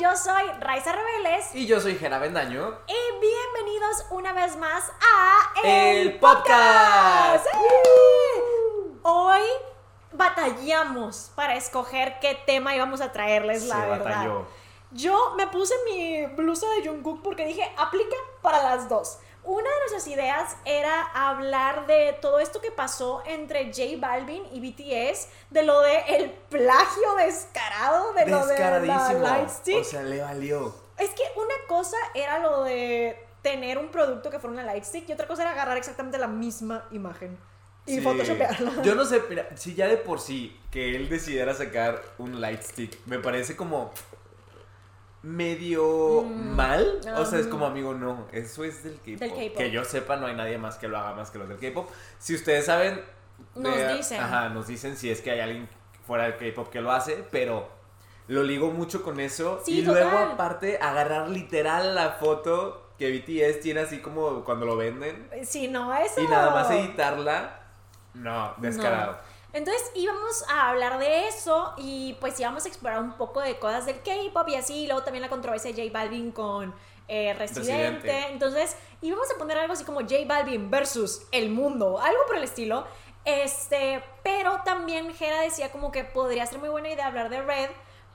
Yo soy Raiza Rebeles. Y yo soy Jera Bendaño. Y bienvenidos una vez más a El, Podcast. Hoy batallamos para escoger qué tema íbamos a traerles, la Se verdad. batalló. Yo me puse mi blusa de Jungkook porque dije, aplica para las dos. Una de nuestras ideas era hablar de todo esto que pasó entre J Balvin y BTS, de lo de el plagio descarado, de lo de la. Lightstick. O sea, le valió. Es que una cosa era lo de tener un producto que fuera una lightstick y otra cosa era agarrar exactamente la misma imagen y Sí. photoshopearla. Yo no sé, mira, si ya de por sí que él decidiera sacar un lightstick, me parece como medio Mm, mal. O sea, es como amigo, no, eso es del K-pop. Que yo sepa, no hay nadie más que lo haga más que los del K-pop. Si ustedes saben, Nos de- dicen. Ajá, nos dicen si es que hay alguien fuera del K-pop que lo hace, pero lo ligo mucho con eso. Sí, y luego, aparte, agarrar literal la foto que BTS tiene así como cuando lo venden Sí, no, eso. y nada más editarla. No, descarado. No. Entonces íbamos a hablar de eso y pues íbamos a explorar un poco de cosas del K-pop y así, y luego también la controversia de J Balvin con eh, Residente. Residente. Entonces íbamos a poner algo así como J Balvin versus el mundo, algo por el estilo. Este, pero también Jera decía como que podría ser muy buena idea hablar de Red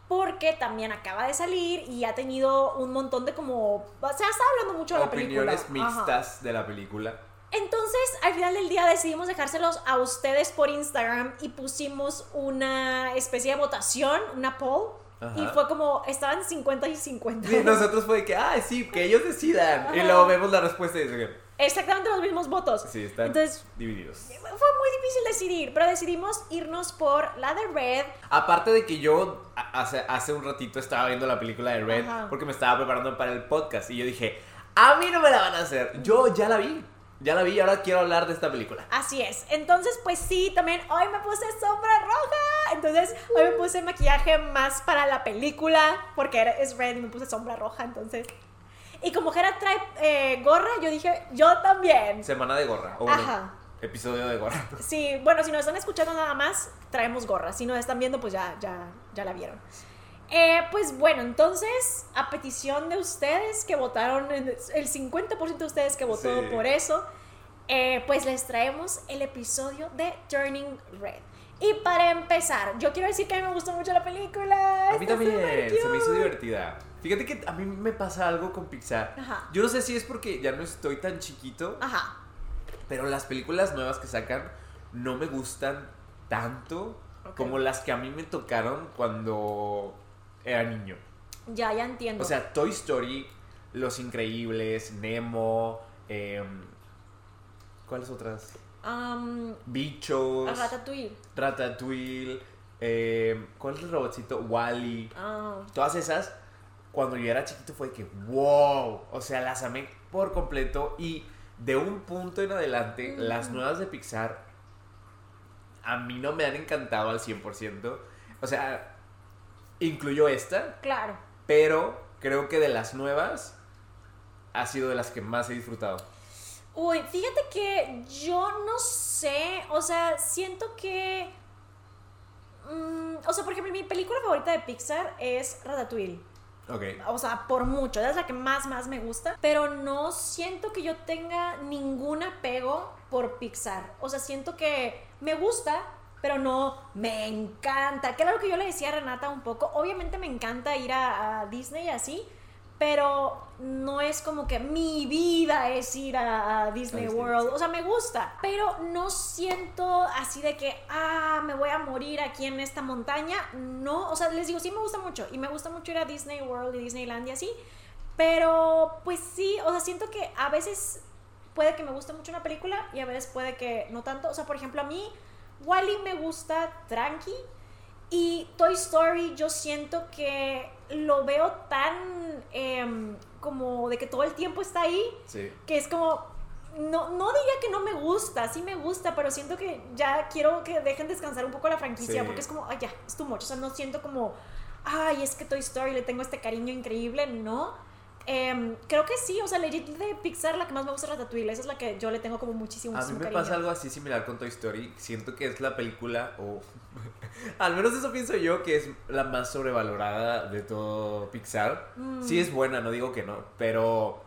porque también acaba de salir y ha tenido un montón de como, o sea, está hablando mucho de la película. Opiniones Ajá. mixtas de la película. Entonces, al final del día decidimos dejárselos a ustedes por Instagram y pusimos una especie de votación, una poll. Ajá. Y fue como, estaban 50 y 50. Sí, nosotros fue de que, ah, sí, que ellos decidan. Y Ajá. luego vemos la respuesta y dice Exactamente los mismos votos. sí, están Entonces, divididos. fue muy difícil decidir, pero decidimos irnos por la de Red. Aparte de que yo hace, hace un ratito estaba viendo la película de Red Ajá. porque me estaba preparando para el podcast y yo dije, a mí no me la van a hacer. Yo ya la vi. Ya la vi y ahora quiero hablar de esta película. Así es. Entonces, pues sí, también hoy me puse sombra roja. Entonces, hoy me puse maquillaje más para la película, porque es Red y me puse sombra roja, entonces... Y como Jera trae eh, gorra, yo dije, yo también. Semana de gorra. O Ajá. episodio de gorra. Sí, bueno, si nos están escuchando nada más, traemos gorra. Si nos están viendo, pues ya, ya, ya la vieron. Eh, pues bueno, entonces, a petición de ustedes que votaron, el 50% de ustedes que votó Sí. por eso, eh, pues les traemos el episodio de Turning Red. Y para empezar, yo quiero decir que a mí me gustó mucho la película. A mí también se me hizo divertida. Fíjate que a mí me pasa algo con Pixar. Ajá. Yo no sé si es porque ya no estoy tan chiquito, Ajá. pero las películas nuevas que sacan no me gustan tanto como las que a mí me tocaron cuando era niño. Ya, ya entiendo. O sea, Toy Story, Los Increíbles, Nemo, em, ¿cuáles otras? Am, Bichos, Ratatouille. Ratatouille, em, ¿cuál es el robotcito? Wally. Ah, Todas esas, cuando yo era chiquito fue que, wow, o sea, las amé por completo y de un punto en adelante, las nuevas de Pixar a mí no me han encantado al 100%. O sea, incluyo esta, claro. pero creo que de las nuevas ha sido de las que más he disfrutado. Uy, fíjate que yo no sé, o sea, siento que... mm, o sea, por ejemplo, mi película favorita de Pixar es Ratatouille. Ok. O sea, por mucho, es la que más, más me gusta. Pero no siento que yo tenga ningún apego por Pixar. O sea, siento que me gusta, pero no me encanta. Que era lo que yo le decía a Renata un poco. Obviamente me encanta ir a, a Disney y así. Pero no es como que mi vida es ir a, Disney Disney, World. O sea, me gusta. Pero no siento así de que, ah, me voy a morir aquí en esta montaña. No, o sea, les digo, sí me gusta mucho. Y me gusta mucho ir a Disney World y Disneyland y así. Pero, pues sí, o sea, siento que a veces puede que me guste mucho una película y a veces puede que no tanto. O sea, por ejemplo, a mí, Wally me gusta tranqui. Y Toy Story yo siento que lo veo tan em, como de que todo el tiempo está ahí, Sí. que es como, no, no diría que no me gusta, sí me gusta, pero siento que ya quiero que dejen descansar un poco la franquicia, Sí. porque es como, ay, ya, es too much, o sea, no siento como, ay, es que Toy Story le tengo este cariño increíble, no. Em, creo que sí, o sea, legit de Pixar la que más me gusta es Ratatouille. Esa es la que yo le tengo como muchísimo, A mí me cariño. pasa algo así similar con Toy Story. Siento que es la película, o al menos eso pienso yo, que es la más sobrevalorada de todo Pixar. Mm. Sí es buena, no digo que no, pero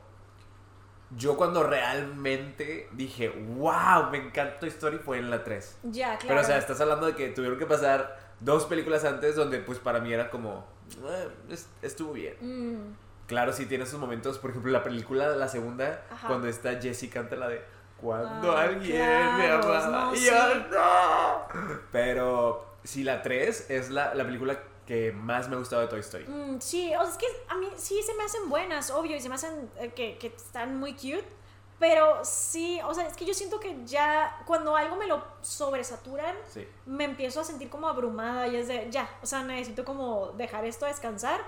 yo cuando realmente dije, wow, me encanta Toy Story fue en la 3. Ya, claro. Pero o sea, estás hablando de que tuvieron que pasar dos películas antes donde pues para mí era como, "Eh, es- estuvo bien. Mm, Claro, sí tiene sus momentos, por ejemplo, la película, la segunda, Ajá. cuando está Jessie canta la de Cuando Ah, alguien me claro, amaba. no, y yo, sí. no. Pero sí, la 3 es la, la película que más me ha gustado de Toy Story. mm, sí, o sea, es que a mí sí se me hacen buenas, obvio, y se me hacen eh, que, que están muy cute. Pero sí, o sea, es que yo siento que ya cuando algo me lo sobresaturan, Sí. me empiezo a sentir como abrumada y es de, ya, o sea, necesito como dejar esto descansar.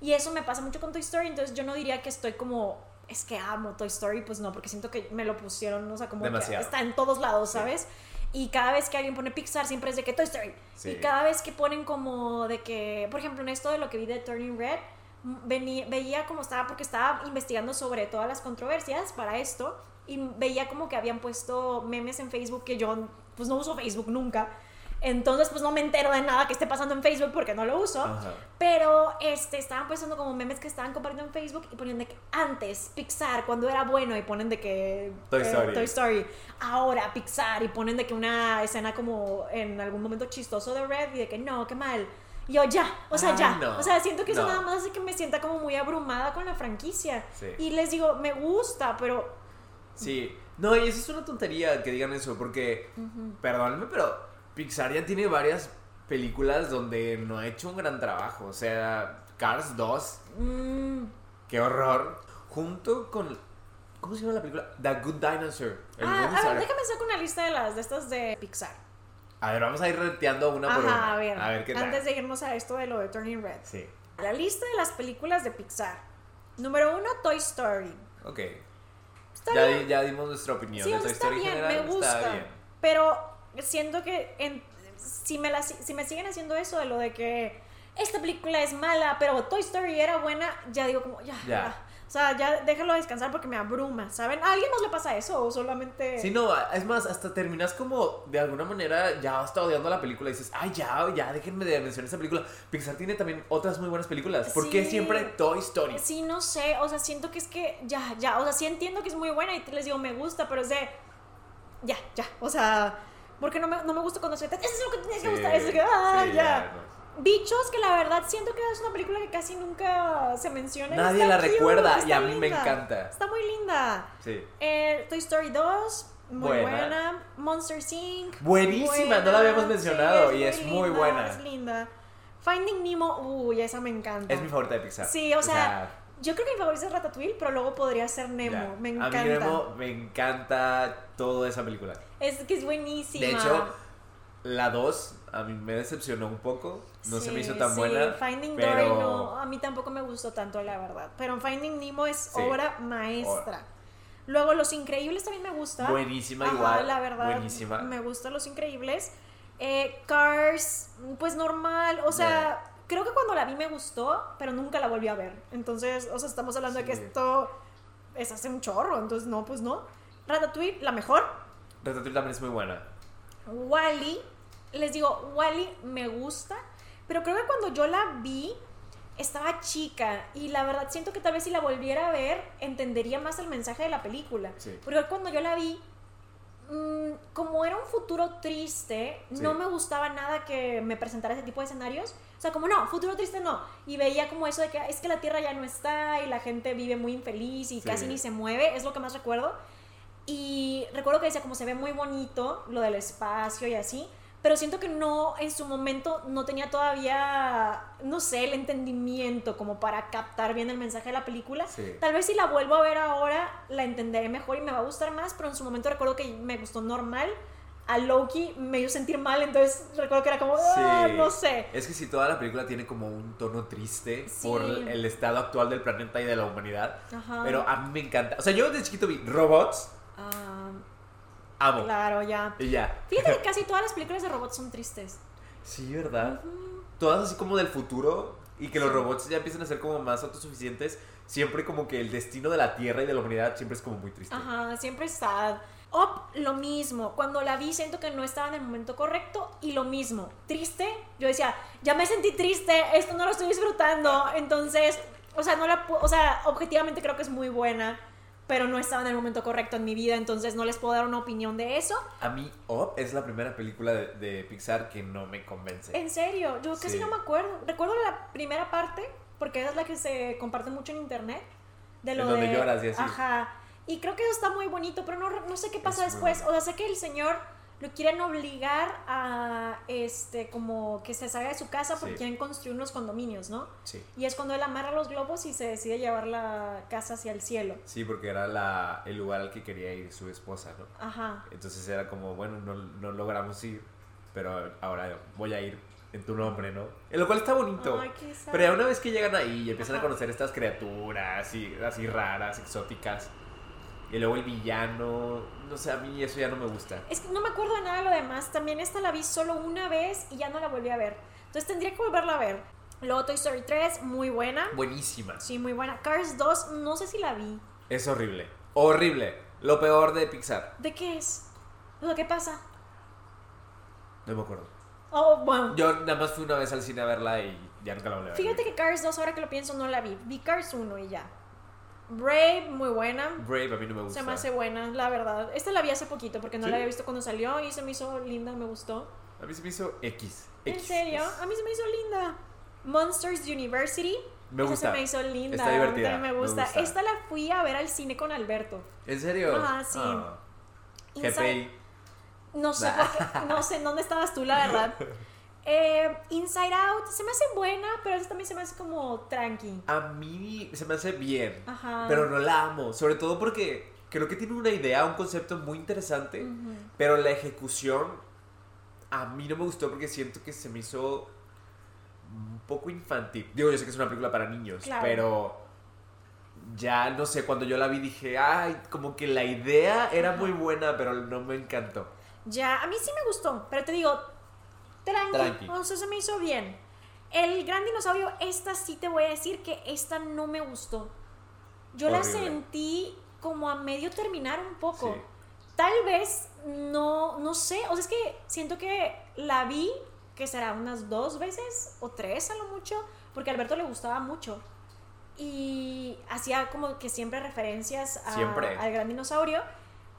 Y eso me pasa mucho con Toy Story, entonces yo no diría que estoy como, es que amo Toy Story, pues no, porque siento que me lo pusieron, o sea, como que está en todos lados, Sí. ¿sabes? Y cada vez que alguien pone Pixar siempre es de que Toy Story. Sí. Y cada vez que ponen como de que, por ejemplo, en esto de lo que vi de Turning Red, m- vení- veía como estaba, porque estaba investigando sobre todas las controversias para esto, y veía como que habían puesto memes en Facebook que yo pues no uso Facebook nunca. Entonces pues no me entero de nada que esté pasando en Facebook porque no lo uso. Ajá. Pero este, estaban puestando como memes que estaban compartiendo en Facebook y ponían de que antes Pixar, cuando era bueno, y ponen de que. eh, Toy Story. Toy Story. Ahora Pixar, y ponen de que una escena como en algún momento chistoso de Red, y de que no, qué mal. Y yo ya, o sea, ya. no. O sea, siento que eso No. nada más hace que me sienta como muy abrumada con la franquicia. Sí. Y les digo, me gusta, pero. Sí. No, y eso es una tontería que digan eso, porque, perdónenme, pero Pixar ya tiene varias películas donde no ha hecho un gran trabajo. O sea, Cars 2, mm, qué horror. Junto con. ¿Cómo se llama la película? The Good Dinosaur. El Ah, a ver, déjame sacar una lista de las de estas de Pixar. A ver, vamos a ir reteando una por una. a ver. A ver qué tal. Antes de irnos a esto de lo de Turning Red. Sí. La lista de las películas de Pixar. Número uno, Toy Story. Ok. Está Ya, bien. ya dimos nuestra opinión. Sí, de Toy está Story bien, general me gusta. Está bien. Pero siento que en- si, me la- si me siguen haciendo eso de lo de que esta película es mala, pero Toy Story era buena, ya digo como, ya, Ya. ya. O sea, ya déjalo descansar porque me abruma, ¿saben? ¿A alguien más le pasa eso o solamente... Sí, no, es más, hasta terminas como de alguna manera ya hasta odiando la película y dices, ay, ya, ya, déjenme de mencionar esa película. Pixar tiene también otras muy buenas películas. ¿Por qué siempre Toy Story? Sí, no sé, o sea, siento que es que ya, ya, o sea, sí entiendo que es muy buena y les digo, me gusta, pero es de, ya, ya, o sea, porque no me, no me gusta cuando se eso es lo que tenía que Sí, gustar, es que, ah, sí, ya. no. Bichos, que la verdad siento que es una película que casi nunca se menciona. Nadie la cute, recuerda y a mí me encanta. Está muy linda. Sí. Eh, Toy Story 2, muy Buena. buena. Monster Inc. Buenísima, no la habíamos mencionado y es muy buena. Es linda. Finding Nemo, uy, esa me encanta. Es mi favorita de Pixar. Sí, o sea, yo creo que mi favorita es Ratatouille, pero luego podría ser Nemo. ya. Me A encanta. mí Nemo me encanta toda esa película. Es que es buenísima. De hecho, la 2 a mí me decepcionó un poco. No se me hizo tan sí, buena. Finding pero... Dory no, a mí tampoco me gustó tanto, la verdad. Pero Finding Nemo es Sí. obra maestra. Luego, Los Increíbles también me gusta. Buenísima Ajá, igual. la verdad. Buenísima. Me gustan Los Increíbles. Eh, Cars, pues normal. O sea, creo que cuando la vi me gustó, pero nunca la volví a ver. Entonces, o sea, estamos hablando de que esto es hace un chorro. Entonces, no, pues no. Ratatouille, la mejor. Ratatouille también es muy buena. Wally, les digo, Wally me gusta, pero creo que cuando yo la vi estaba chica y la verdad siento que tal vez si la volviera a ver entendería más el mensaje de la película. Sí. Porque cuando yo la vi, mm, como era un futuro triste, Sí. no me gustaba nada que me presentara ese tipo de escenarios. O sea, como no, futuro triste no. Y veía como eso de que es que la Tierra ya no está y la gente vive muy infeliz y Sí. casi ni se mueve, es lo que más recuerdo. Y recuerdo que decía como se ve muy bonito lo del espacio y así, pero siento que no, en su momento no tenía todavía, no sé, el entendimiento como para captar bien el mensaje de la película. Sí. Tal vez si la vuelvo a ver ahora, la entenderé mejor y me va a gustar más, pero en su momento recuerdo que me gustó normal. A Loki me hizo sentir mal, entonces recuerdo que era como, "Ah, Sí. no sé. Es que si toda la película tiene como un tono triste Sí. por el estado actual del planeta y de la humanidad. Ajá. Pero a mí me encanta. O sea, yo desde chiquito vi robots, Ah, amo. claro, ya. Y ya. Fíjate que casi todas las películas de robots son tristes. Sí, ¿verdad? Todas así como del futuro. y que los robots ya empiezan a ser como más autosuficientes, siempre como que el destino de la Tierra y de la humanidad siempre es como muy triste. Ajá, siempre está. Up, lo mismo. Cuando la vi, siento que no estaba en el momento correcto. Y lo mismo. Triste. Yo decía, ya me sentí triste. Esto no lo estoy disfrutando. Entonces, o sea, no la. O sea, objetivamente creo que es muy buena. Pero no estaba en el momento correcto en mi vida. Entonces, no les puedo dar una opinión de eso. A mí, Up es la primera película de, de Pixar que no me convence. En serio, yo casi Sí. no me acuerdo. Recuerdo la primera parte. Porque esa es la que se comparte mucho en internet. De lo En donde de. lloras y así. Aja. Y creo que eso está muy bonito. Pero no, no sé qué pasa Es después. O sea, sé que el señor lo quieren obligar a este como que se salga de su casa porque Sí. quieren construir unos condominios, ¿no? Sí. Y es cuando él amarra los globos y se decide llevar la casa hacia el cielo. Sí, porque era la, el lugar al que quería ir su esposa, ¿no? Ajá. Entonces era como, bueno, no, no logramos ir, pero ahora voy a ir en tu nombre, ¿no? En lo cual está bonito. Ay. Pero ya una vez que llegan ahí y empiezan a conocer estas criaturas y, así raras, exóticas, y luego el villano, no sé, a mí eso ya no me gusta. Es que no me acuerdo de nada de lo demás. También esta la vi solo una vez y ya no la volví a ver. Entonces tendría que volverla a ver. Luego Toy Story 3, muy buena. Buenísima. Sí, muy buena. Cars 2, no sé si la vi. Es horrible. Horrible. Lo peor de Pixar. ¿De qué es? O sea, ¿qué pasa? No me acuerdo. Oh, bueno. Yo nada más fui una vez al cine a verla y ya nunca la volví a ver. Fíjate que Cars 2, ahora que lo pienso, no la vi. Vi Cars 1 y ya. Brave, muy buena. Brave a mí no me gusta. Se me hace buena, la verdad. Esta la vi hace poquito porque no ¿Sí? la había visto cuando salió y se me hizo linda, me gustó. A mí se me hizo X. ¿En X. serio? A mí se me hizo linda. Monsters University. Me esa gusta. se me hizo linda. Está divertida, me gusta. Esta la fui a ver al cine con Alberto. ¿En serio? Ajá, sí. Ah. Inside- GPI. No sé no sé en dónde estabas tú, la verdad. Eh, Inside Out se me hace buena, pero esta también se me hace como tranqui. A mí se me hace bien. Ajá. Pero no la amo. Sobre todo porque creo que tiene una idea, un concepto muy interesante. Pero la ejecución a mí no me gustó porque siento que se me hizo un poco infantil. Digo, yo sé que es una película para niños, Claro. pero ya no sé, cuando yo la vi dije, ay, como que la idea era muy buena, pero no me encantó. Ya, a mí sí me gustó, pero te digo, tranqui, Tranqui. o sea, se me hizo bien. El gran dinosaurio, esta sí te voy a decir que esta no me gustó. Yo la sentí como a medio terminar un poco. Sí. Tal vez no, no sé, o sea, es que siento que la vi, que será unas dos veces o tres a lo mucho, porque a Alberto le gustaba mucho. Y hacía como que siempre referencias a- Siempre. al gran dinosaurio,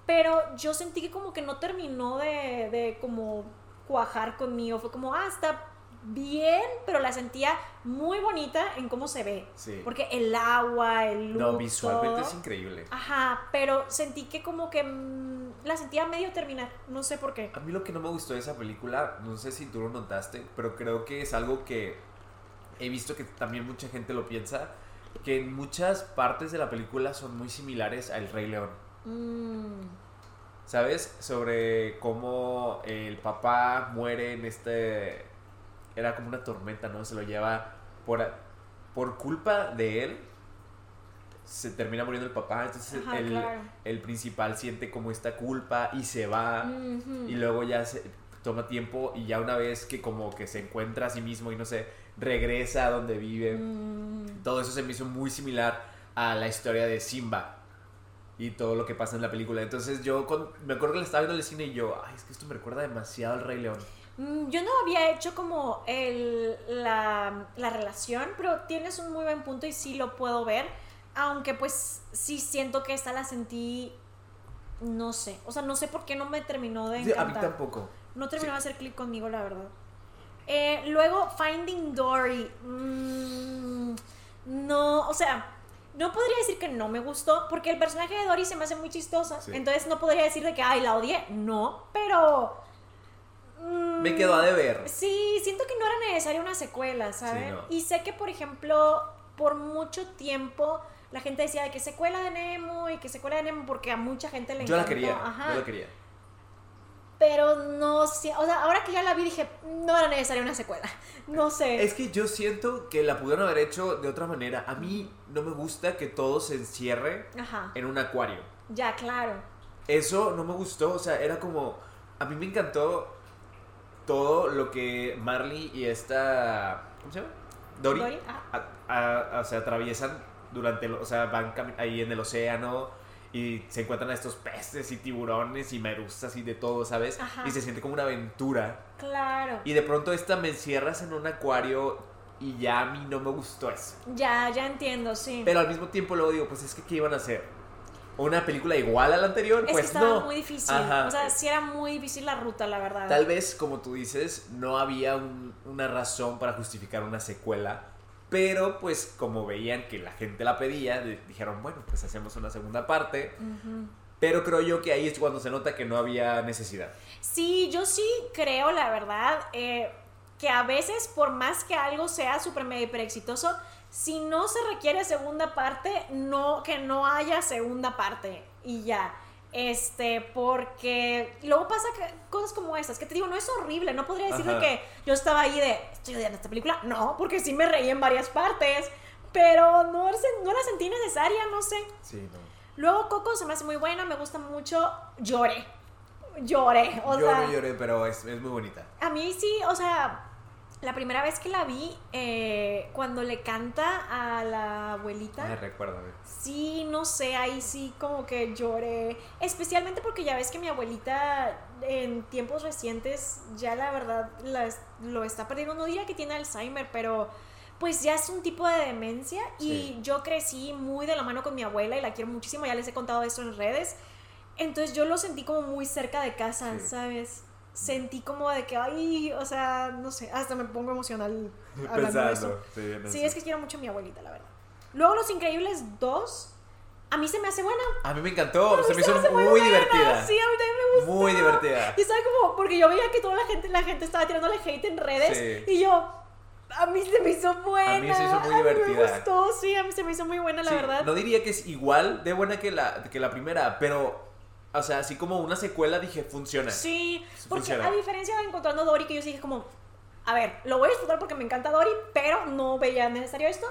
pero yo sentí que como que no terminó de, de como cuajar conmigo. Fue como, ah, está bien, pero la sentía muy bonita en cómo se ve. Sí. Porque el agua, el look, No, visualmente todo. es increíble. Ajá, pero sentí que como que mm, la sentía medio terminar, no sé por qué. A mí lo que no me gustó de esa película, no sé si tú lo notaste, pero creo que es algo que he visto que también mucha gente lo piensa, que en muchas partes de la película son muy similares a El Rey León. Mm, ¿Sabes? Sobre cómo el papá muere en este... Era como una tormenta, ¿no? Se lo lleva por, por culpa de él. Se termina muriendo el papá, entonces Ajá, el, claro. el principal siente como esta culpa y se va. Y luego ya se toma tiempo y ya una vez que como que se encuentra a sí mismo y no sé, regresa a donde vive. Mm, Todo eso se me hizo muy similar a la historia de Simba y todo lo que pasa en la película. Entonces yo con- me acuerdo que la estaba viendo en el cine y yo, ay, es que esto me recuerda demasiado al Rey León. mm, Yo no había hecho como el, la, la relación, pero tienes un muy buen punto y sí lo puedo ver. Aunque pues sí siento que esta la sentí, no sé, o sea, no sé por qué no me terminó de Sí, a encantar. mí tampoco. No terminó Sí. de hacer clic conmigo, la verdad. Eh, luego, Finding Dory. Mm, no, o sea, no podría decir que no me gustó, porque el personaje de Dory se me hace muy chistosa. Sí. Entonces no podría decir de que, ay, la odié. No, pero... mm, Me quedó a deber. Sí, siento que no era necesaria una secuela, ¿saben? no. Y sé que, por ejemplo, por mucho tiempo la gente decía de que secuela de Nemo y que secuela de Nemo porque a mucha gente le Yo la quería, Ajá. yo la quería. Pero no sé, o sea, ahora que ya la vi dije, no era necesaria una secuela. No sé. Es que yo siento que la pudieron haber hecho de otra manera. A mí no me gusta que todo se encierre Ajá. en un acuario. Ya, claro. Eso no me gustó, o sea, era como... A mí me encantó todo lo que Marley y esta... ¿Cómo se llama? Dory, Dory, ajá. a- a- o sea, atraviesan durante, el- o sea, van ahí en el océano y se encuentran a estos peces y tiburones y medusas y de todo, ¿sabes? Ajá. Y se siente como una aventura. Claro. Y de pronto esta me encierras en un acuario y ya a mí no me gustó eso. Ya, ya entiendo, sí. Pero al mismo tiempo luego digo, pues es que ¿qué iban a hacer? ¿Una película igual a la anterior? es pues que estaba no. muy difícil. Ajá. O sea, sí era muy difícil la ruta, la verdad. Tal vez, como tú dices, no había un- una razón para justificar una secuela, pero pues como veían que la gente la pedía, dijeron, bueno, pues hacemos una segunda parte, pero creo yo que ahí es cuando se nota que no había necesidad. Sí, yo sí creo, la verdad, eh, que a veces, por más que algo sea súper mega hiper exitoso, si no se requiere segunda parte, no, que no haya segunda parte y ya. Este, porque luego pasa que cosas como estas, que te digo, no es horrible, no podría decir de que yo estaba ahí de, estoy odiando esta película, no, porque sí me reí en varias partes, pero no, no la sentí necesaria, no sé. Sí, no. Luego Coco se me hace muy buena, me gusta mucho, lloré, lloré, o yo sea... no lloré, pero es, es muy bonita. A mí sí, o sea, la primera vez que la vi, eh, cuando le canta a la abuelita, Ay, recuérdame. sí, no sé, ahí sí como que lloré. Especialmente porque ya ves que mi abuelita en tiempos recientes ya la verdad la lo está perdiendo. No diría que tiene Alzheimer, pero pues ya es un tipo de demencia y yo crecí muy de la mano con mi abuela y la quiero muchísimo, ya les he contado esto en redes. Entonces yo lo sentí como muy cerca de casa, Sí. ¿sabes? Sentí como de que, ay, o sea, no sé, hasta me pongo emocional hablando de eso. Pensando. Sí, Sí, es que quiero mucho a mi abuelita, la verdad. Luego Los Increíbles 2, a mí se me hace buena. A mí me encantó, se me hizo muy, buena. divertida. Sí, a mí también me gustó. Muy divertida. Y estaba como, porque yo veía que toda la gente, la gente estaba tirándole hate en redes Sí. y yo, a mí se me hizo buena. A mí se hizo muy A mí divertida. me gustó, sí, a mí se me hizo muy buena, la Sí, verdad. No diría que es igual de buena que la, que la primera, pero, o sea, así como una secuela dije, funciona. Sí, Sí porque funciona. a diferencia de Encontrando a Dory, que yo sí dije como, a ver, lo voy a disfrutar porque me encanta Dory, pero no veía necesario esto.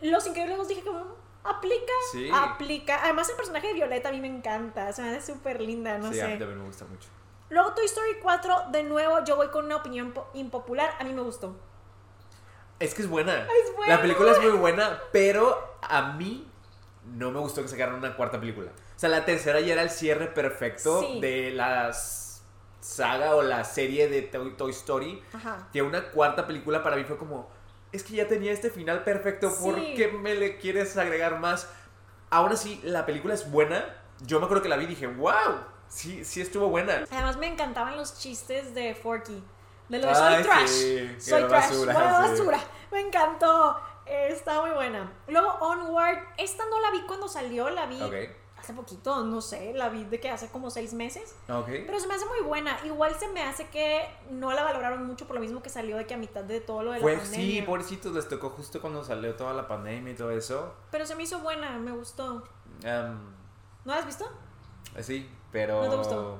Los Increíbles dije como, aplica, Sí. aplica. Además el personaje de Violeta a mí me encanta, se me hace súper linda, no sí, a mí sé. también me gusta mucho. Luego Toy Story 4, de nuevo, yo voy con una opinión po- impopular, a mí me gustó. Es que es buena. Es buena. La película es muy buena, pero a mí no me gustó que sacaran una cuarta película. O sea, la tercera ya era el cierre perfecto Sí. de la saga o la serie de Toy, Toy Story. Ajá. Que una cuarta película para mí fue como, es que ya tenía este final perfecto, ¿por Sí. qué me le quieres agregar más? Aún así, la película es buena. Yo me acuerdo que la vi y dije, wow, sí, sí estuvo buena. Además me encantaban los chistes de Forky. De lo de soy trash. sí, soy trash. basura, sí. basura. Me encantó. Eh, está muy buena. Luego Onward. Esta no la vi cuando salió. La vi hace poquito. No sé. La vi de que hace como seis meses. Pero se me hace muy buena. Igual se me hace que no la valoraron mucho por lo mismo que salió de que a mitad de todo lo de la Fue, pandemia. sí, pobrecitos, les tocó justo cuando salió toda la pandemia y todo eso. Pero se me hizo buena. Me gustó. ¿No la has visto? sí, pero... ¿No te gustó?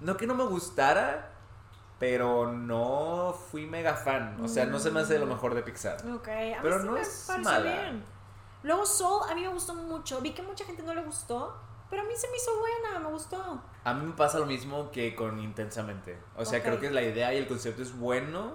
No que no me gustara, pero no fui mega fan. O sea, no se me hace lo mejor de Pixar. Ok, a mí Pero sí no me es mala. bien. Luego Soul, a mí me gustó mucho. Vi que mucha gente no le gustó, pero a mí se me hizo buena, me gustó. A mí me pasa lo mismo que con Intensamente. O sea, creo que la idea y el concepto es bueno,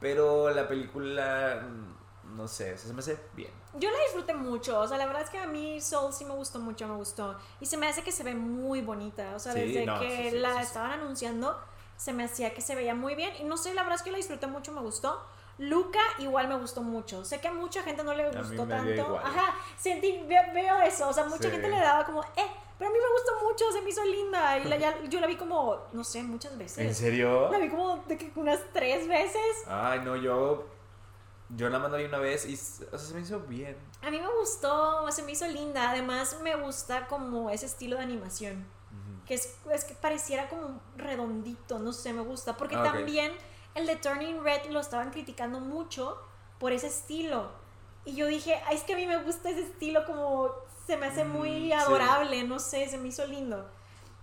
pero la película, mm, no sé, se me hace bien. Yo la disfruté mucho, o sea, la verdad es que a mí Soul sí me gustó mucho, me gustó. Y se me hace que se ve muy bonita, o sea, Sí, desde no, que sí, sí, la estaban anunciando, se me hacía que se veía muy bien. Y no sé, la verdad es que la disfruté mucho, me gustó. Luca igual me gustó mucho. Sé que a mucha gente no le gustó tanto. Ajá, sentí, ve- veo eso, o sea, mucha Sí. gente le daba como, eh, pero a mí me gustó mucho, se me hizo linda. Y la- ya- yo la vi como, no sé, muchas veces. serio? La vi como de que unas tres veces. Ay, no, yo. Yo la mandé una vez y o sea, se me hizo bien. A mí me gustó, se me hizo linda. Además, me gusta como ese estilo de animación. Que es, es que pareciera como redondito, no sé, me gusta. Porque Ah, también el de Turning Red lo estaban criticando mucho por ese estilo. Y yo dije, Ay, es que a mí me gusta ese estilo, como se me hace Mm, muy sí. adorable, no sé, se me hizo lindo.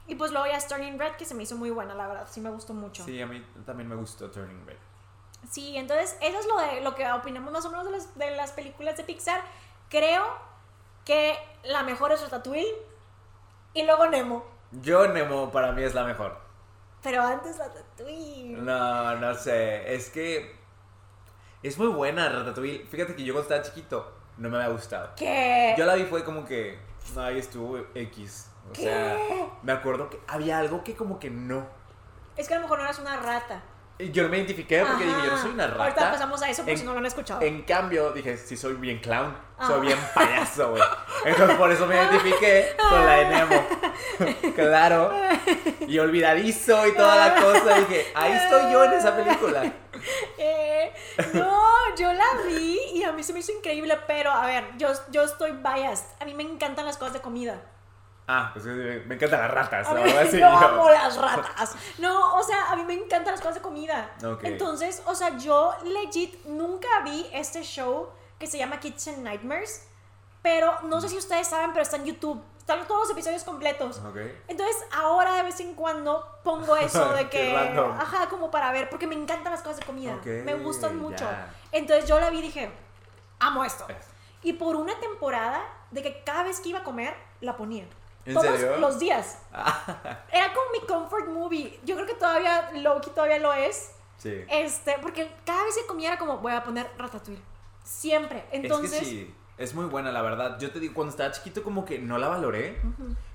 Y pues luego ya es Turning Red, que se me hizo muy buena, la verdad, sí me gustó mucho. Sí, a mí también me gustó Turning Red. Sí, entonces eso es lo de lo que opinamos más o menos de las, de las películas de Pixar. Creo que la mejor es Ratatouille y luego Nemo. Yo, Nemo, para mí es la mejor. Pero antes Ratatouille. No, no sé. Es que. Es muy buena Ratatouille. Fíjate que yo cuando estaba chiquito no me había gustado. ¿Qué? Yo la vi fue como que, ay, estuvo X. O ¿Qué? sea, me acuerdo que había algo que como que no. Es que a lo mejor no eras una rata. Yo no me identifiqué porque dije, yo no soy una rata. Ahorita pasamos a eso por En- si no lo han escuchado. En cambio, dije, sí, soy bien clown. Ah. Soy bien payaso, güey. Entonces, por eso me identifiqué con la de Nemo. claro. Y olvidadizo y toda la cosa. Dije, ahí estoy yo en esa película. Eh, no, yo la vi y a mí se me hizo increíble, pero a ver, yo, yo estoy biased. A mí me encantan las cosas de comida. Ah, pues me encantan las ratas. A La mí, verdad, sí. yo yo- amo las ratas. No, o sea, a mí me encantan las cosas de comida. Entonces, o sea, yo legit nunca vi este show que se llama Kitchen Nightmares. Pero no sé si ustedes saben, pero está en YouTube. Están todos los episodios completos. Ok. Entonces, ahora de vez en cuando pongo eso de que. Ajá, como para ver, porque me encantan las cosas de comida. Me gustan mucho. Entonces, yo la vi y dije, amo esto. Es- Y por una temporada, de que cada vez que iba a comer, la ponía. ¿En Todos serio? los días. Era como mi comfort movie. Yo creo que todavía Loki todavía lo es. Sí. Este, porque cada vez que comía era como, voy a poner Ratatouille. Siempre. Entonces, es que sí, es muy buena, la verdad. Yo te digo, cuando estaba chiquito como que no la valoré.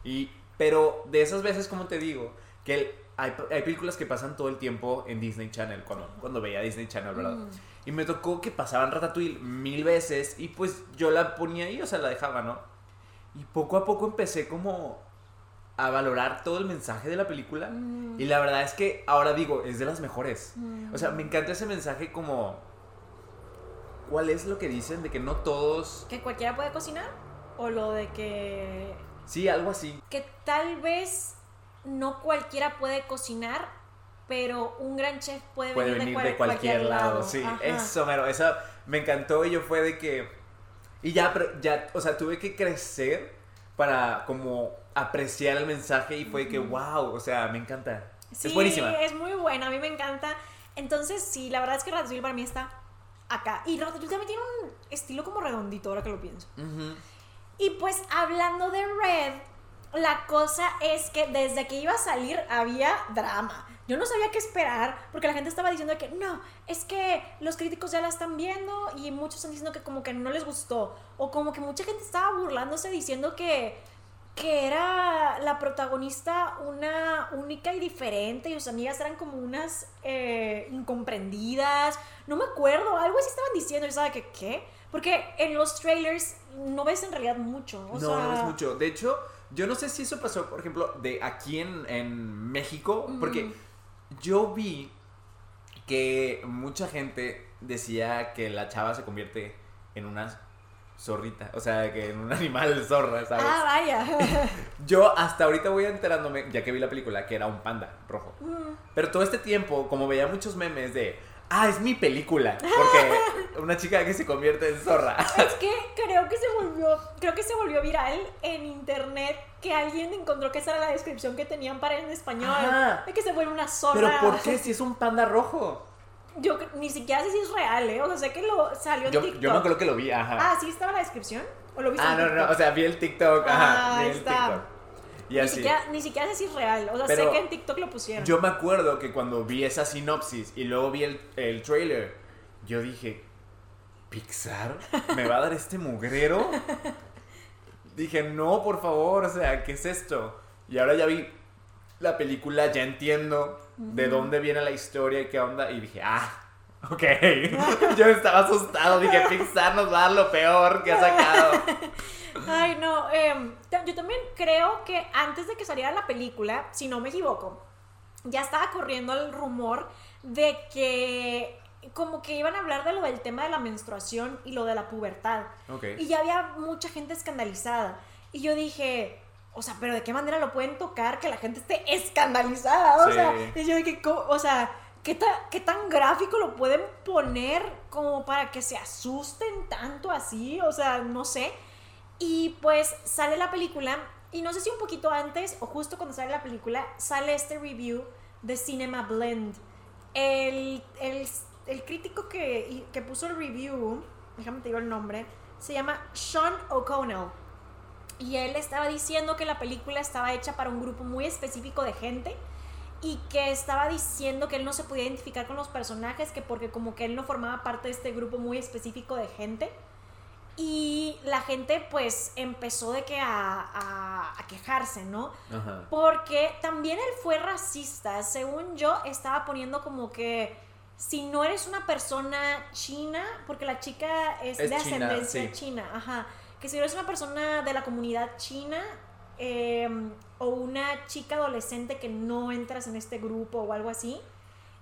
y, pero de esas veces, como te digo, que el- hay, hay películas que pasan todo el tiempo en Disney Channel, cuando, cuando veía Disney Channel, ¿verdad? Mm. Y me tocó que pasaban Ratatouille mil veces y pues yo la ponía ahí, o sea, la dejaba, ¿no? Y poco a poco empecé como a valorar todo el mensaje de la película. Mm. Y la verdad es que ahora digo, es de las mejores. O sea, me encanta ese mensaje como... ¿Cuál es lo que dicen de que no todos... que cualquiera puede cocinar. O lo de que. Sí, algo así. Que tal vez no cualquiera puede cocinar, pero un gran chef puede, Puede venir, venir cual- de cualquier, lado. Sí, Ajá. eso, mero. Eso me encantó y yo fue de que... Y ya, pero ya, o sea, tuve que crecer para como apreciar el mensaje y fue que, wow, o sea, me encanta. Sí, es buenísima. es muy buena, a mí me encanta. Entonces, sí, la verdad es que Ratatouille para mí está acá. Y Ratatouille también tiene un estilo como redondito, ahora que lo pienso. Ujú. Y pues hablando de Red, la cosa es que desde que iba a salir había drama. Yo no sabía qué esperar porque la gente estaba diciendo que no, es que los críticos ya la están viendo y muchos están diciendo que como que no les gustó. O como que mucha gente estaba burlándose diciendo que, que era la protagonista una única y diferente y sus amigas eran como unas eh, incomprendidas. No me acuerdo, algo así estaban diciendo. Yo estaba que, ¿qué? Porque en los trailers no ves en realidad mucho. O no, sea, no es mucho. De hecho, yo no sé si eso pasó, por ejemplo, de aquí en, en México, porque yo vi que mucha gente decía que la chava se convierte en una zorrita, o sea, que en un animal zorra, ¿sabes? Ah, vaya. Yo hasta ahorita voy enterándome, ya que vi la película, que era un panda rojo. Mm. Pero todo este tiempo, como veía muchos memes de, ah, es mi película, porque una chica que se convierte en zorra. es que creo que se volvió, creo que se volvió viral en internet que alguien encontró que esa era la descripción que tenían para en español. Ajá. De que se vuelve una zorra. Pero ¿por qué si es un panda rojo? Yo ni siquiera sé si es real, ¿eh? O sea, sé que lo salió en Yo, TikTok. yo me acuerdo que lo vi, ajá. Ah, ¿sí estaba la descripción? ¿O lo viste Ah, en no, TikTok? no, o sea, vi el TikTok, Ah, ajá, vi el está. TikTok. Y ni, siquiera, ni siquiera sé si es real. O sea, sé que en TikTok lo pusieron. Yo me acuerdo que cuando vi esa sinopsis y luego vi el, el trailer, yo dije, ¿Pixar me va a dar este mugrero? Dije, no, por favor, o sea, ¿qué es esto? Y ahora ya vi la película, ya entiendo de dónde viene la historia y qué onda, y dije, ah, ok. yo estaba asustado, dije, Pixar nos va a dar lo peor que ha sacado. Ay, no. em, yo también creo que antes de que saliera la película, si no me equivoco, ya estaba corriendo el rumor de que como que iban a hablar de lo del tema de la menstruación y lo de la pubertad. Ok. Y ya había mucha gente escandalizada. Y yo dije, o sea, pero ¿de qué manera lo pueden tocar que la gente esté escandalizada? O Sí. sea, y yo dije, ¿cómo? o sea, ¿qué, ta- ¿qué tan gráfico lo pueden poner como para que se asusten tanto así? O sea, no sé. Y pues sale la película, y no sé si un poquito antes o justo cuando sale la película, sale este review de Cinema Blend. El, el, el crítico que, que puso el review, déjame te digo el nombre, se llama Sean O'Connell. Y él estaba diciendo que la película estaba hecha para un grupo muy específico de gente y que estaba diciendo que él no se podía identificar con los personajes, que porque como que él no formaba parte de este grupo muy específico de gente. Y la gente pues empezó de que a, a, quejarse, ¿no? Porque también él fue racista. Según yo, estaba poniendo como que si no eres una persona china, porque la chica es, de ascendencia china, ajá, que si eres una persona de la comunidad china em, o una chica adolescente que no entras en este grupo o algo así,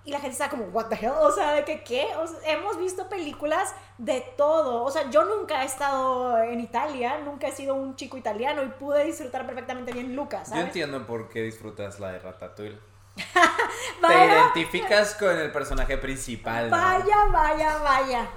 y la gente está como, what the hell, o sea, de que qué, hemos visto películas de todo, o sea, yo nunca he estado en Italia, nunca he sido un chico italiano y pude disfrutar perfectamente bien Lucas, ¿sabes? Yo entiendo por qué disfrutas la de Ratatouille. Te identificas con el personaje principal. Vaya, vaya, vaya.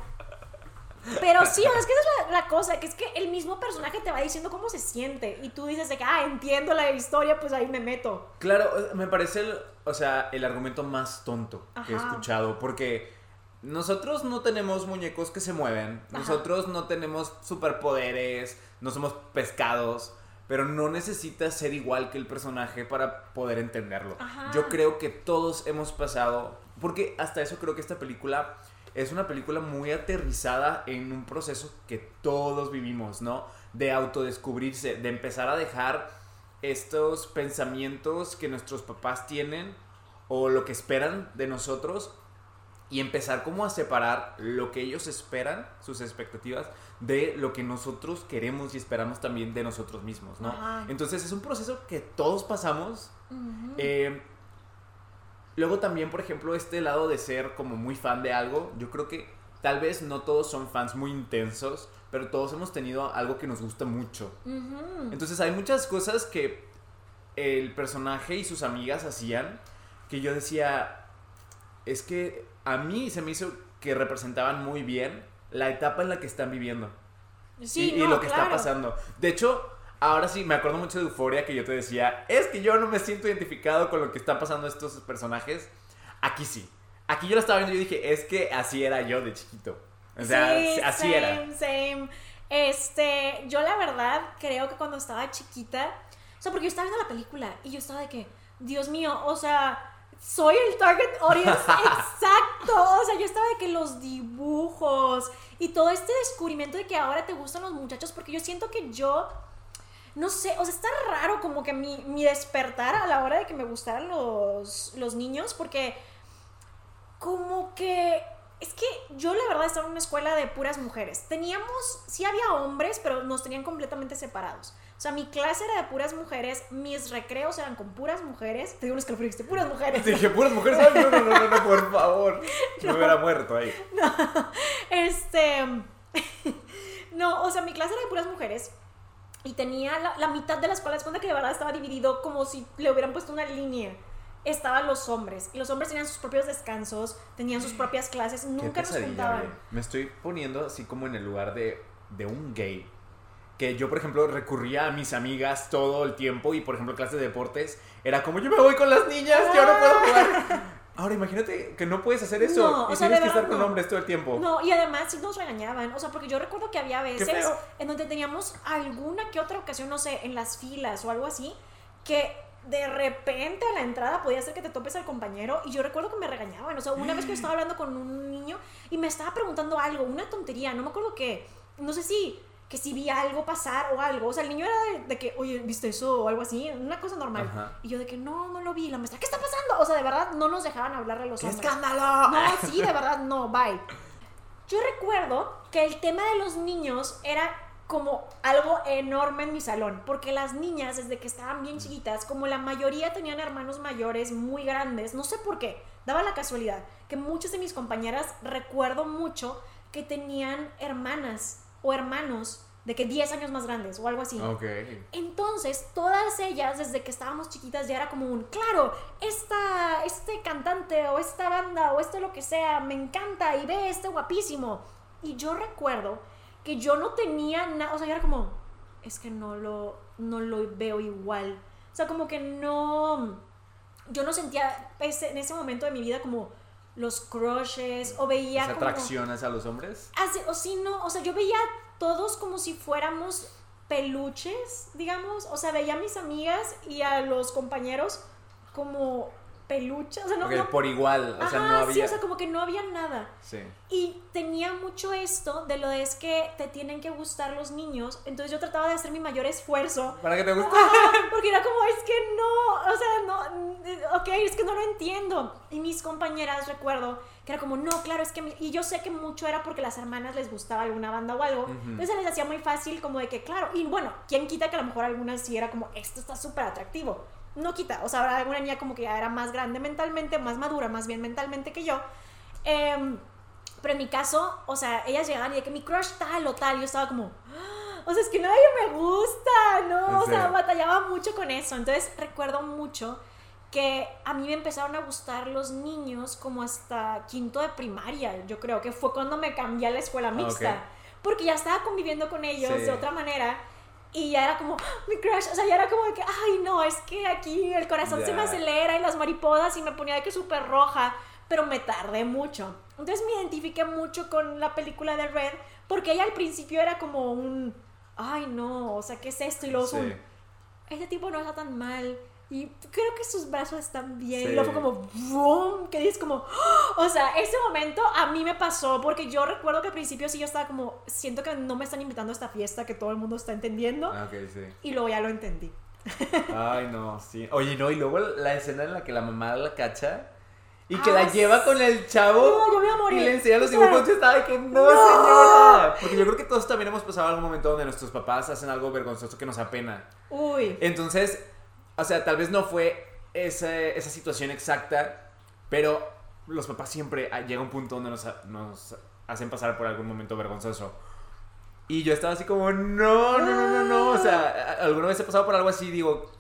Pero sí, es que esa es la, cosa, que es que el mismo personaje te va diciendo cómo se siente y tú dices de que, ah, entiendo la historia, pues ahí me meto. Claro, me parece, el, o sea, el argumento más tonto que he escuchado, porque nosotros no tenemos muñecos que se mueven, nosotros no tenemos superpoderes, no somos pescados, pero no necesitas ser igual que el personaje para poder entenderlo. Yo creo que todos hemos pasado, porque hasta eso creo que esta película es una película muy aterrizada en un proceso que todos vivimos, ¿no? De autodescubrirse, de empezar a dejar estos pensamientos que nuestros papás tienen o lo que esperan de nosotros y empezar como a separar lo que ellos esperan, sus expectativas, de lo que nosotros queremos y esperamos también de nosotros mismos, ¿no? Entonces es un proceso que todos pasamos. Eh, luego también, por ejemplo, este lado de ser como muy fan de algo, yo creo que tal vez no todos son fans muy intensos, pero todos hemos tenido algo que nos gusta mucho. Entonces hay muchas cosas que el personaje y sus amigas hacían que yo decía, es que a mí se me hizo que representaban muy bien la etapa en la que están viviendo. Sí, y, lo que está pasando. De hecho, ahora sí, me acuerdo mucho de Euforia que yo te decía, es que yo no me siento identificado con lo que están pasando estos personajes. Aquí sí. Aquí yo lo estaba viendo y dije, es que así era yo de chiquito. O sea, así era. Same. Este, yo la verdad creo que cuando estaba chiquita, o sea, porque yo estaba viendo la película y yo estaba de que, Dios mío, o sea, soy el target audience exacto. O sea, yo estaba de que los dibujos y todo este descubrimiento de que ahora te gustan los muchachos, porque yo siento que yo, no sé, o sea, está raro como que mi, mi despertar a la hora de que me gustaran los, los niños, porque como que es que yo la verdad estaba en una escuela de puras mujeres. Teníamos, sí había hombres, pero nos tenían completamente separados. O sea, mi clase era de puras mujeres, mis recreos eran con puras mujeres. Te digo un escalofrío, dijiste puras mujeres. Te dije puras mujeres. no, no, no, no, por favor. No. Me hubiera muerto ahí. No, este. no, o sea, mi clase era de puras mujeres. Y tenía la, la mitad de la escuela, es cuenta que de verdad estaba dividido como si le hubieran puesto una línea estaban los hombres. Y los hombres tenían sus propios descansos, tenían sus propias clases, nunca nos juntaban. Me estoy poniendo así como en el lugar de, de un gay que yo, por ejemplo, recurría a mis amigas todo el tiempo y, por ejemplo, clases de deportes, era como, yo me voy con las niñas, yo no puedo jugar. Ahora imagínate que no puedes hacer eso y tienes que estar con hombres todo el tiempo. No, y además sí nos regañaban, o sea, porque yo recuerdo que había veces en donde teníamos alguna que otra ocasión, no sé, en las filas o algo así, que de repente a la entrada podía ser que te topes al compañero y yo recuerdo que me regañaban, o sea, una vez que yo estaba hablando con un niño y me estaba preguntando algo, una tontería, no me acuerdo qué, no sé si que si vi algo pasar o algo. O sea, el niño era de, que, oye, ¿viste eso? O algo así, una cosa normal. Y yo de que, no, no lo vi. La maestra, ¿qué está pasando? O sea, de verdad, no nos dejaban hablar de los ¡Qué escándalo! No, sí, de verdad, no, bye. Yo recuerdo que el tema de los niños era como algo enorme en mi salón, porque las niñas desde que estaban bien chiquitas, como la mayoría tenían hermanos mayores muy grandes, no sé por qué, daba la casualidad que muchas de mis compañeras recuerdo mucho que tenían hermanas o hermanos de que 10 años más grandes o algo así. Entonces, todas ellas, desde que estábamos chiquitas, ya era como un, claro, esta, este cantante o esta banda o este lo que sea, me encanta y ve este guapísimo. Y yo recuerdo que yo no tenía nada, o sea, era como, es que no lo, no lo veo igual. O sea, como que no, yo no sentía en ese momento de mi vida como los crushes o veía como... atracciones a los hombres? Así, o sí, no, o sea, yo veía todos como si fuéramos peluches, digamos, o sea, veía a mis amigas y a los compañeros como peluche, o sea, no, Ok, no por igual, o sea, no había... sí, o sea, como que no había nada. Sí. Y tenía mucho esto de lo de es que te tienen que gustar los niños. Entonces yo trataba de hacer mi mayor esfuerzo. ¿Para que te guste? Ajá, porque era como, es que no, o sea, no, ok, es que no lo entiendo. Y mis compañeras, recuerdo, que era como, no, claro, es que, mi-". y yo sé que mucho era porque las hermanas les gustaba alguna banda o algo. Entonces se les hacía muy fácil como de que, claro, y bueno, ¿quién quita que a lo mejor algunas sí era como, esto está súper atractivo? No quita, o sea, habrá alguna niña como que ya era más grande mentalmente, más madura, más bien mentalmente que yo. Em, pero en mi caso, o sea, ellas llegaban y de que mi crush tal o tal, yo estaba como, "Ah, o sea, es que nadie me gusta, ¿no? O sea, batallaba mucho con eso. Entonces recuerdo mucho que a mí me empezaron a gustar los niños como hasta quinto de primaria, yo creo que fue cuando me cambié a la escuela mixta. ok. Porque ya estaba conviviendo con ellos Sí. de otra manera. Y ya era como, "Ah, mi crush, o sea, ya era como de que, ay, no, es que aquí el corazón se me acelera y las mariposas y me ponía de que súper roja, pero me tardé mucho. Entonces me identifiqué mucho con la película de Red, porque ella al principio era como un, ay, no, o sea, ¿qué es esto? Y luego Sí. un, este tipo no está tan mal. Y creo que sus brazos están bien. Sí. Y luego fue como, boom, que dices como, ¡oh! o sea, ese momento a mí me pasó porque yo recuerdo que al principio sí yo estaba como, siento que no me están invitando a esta fiesta que todo el mundo está entendiendo. Ah, ok, sí. Y luego ya lo entendí. Ay, no, sí. Oye, no, y luego la escena en la que la mamá la cacha y que Ah, la lleva con el chavo No, yo iba a morir. y le enseña los dibujos y estaba de que no, no. señora. Porque yo creo que todos también hemos pasado algún momento donde nuestros papás hacen algo vergonzoso que nos apena. Uy. Entonces, o sea, tal vez no fue esa, esa situación exacta, pero los papás siempre ah, llega un punto donde nos, nos hacen pasar por algún momento vergonzoso. Y yo estaba así como, no, no, no, no, no. O sea, alguna vez he pasado por algo así y digo,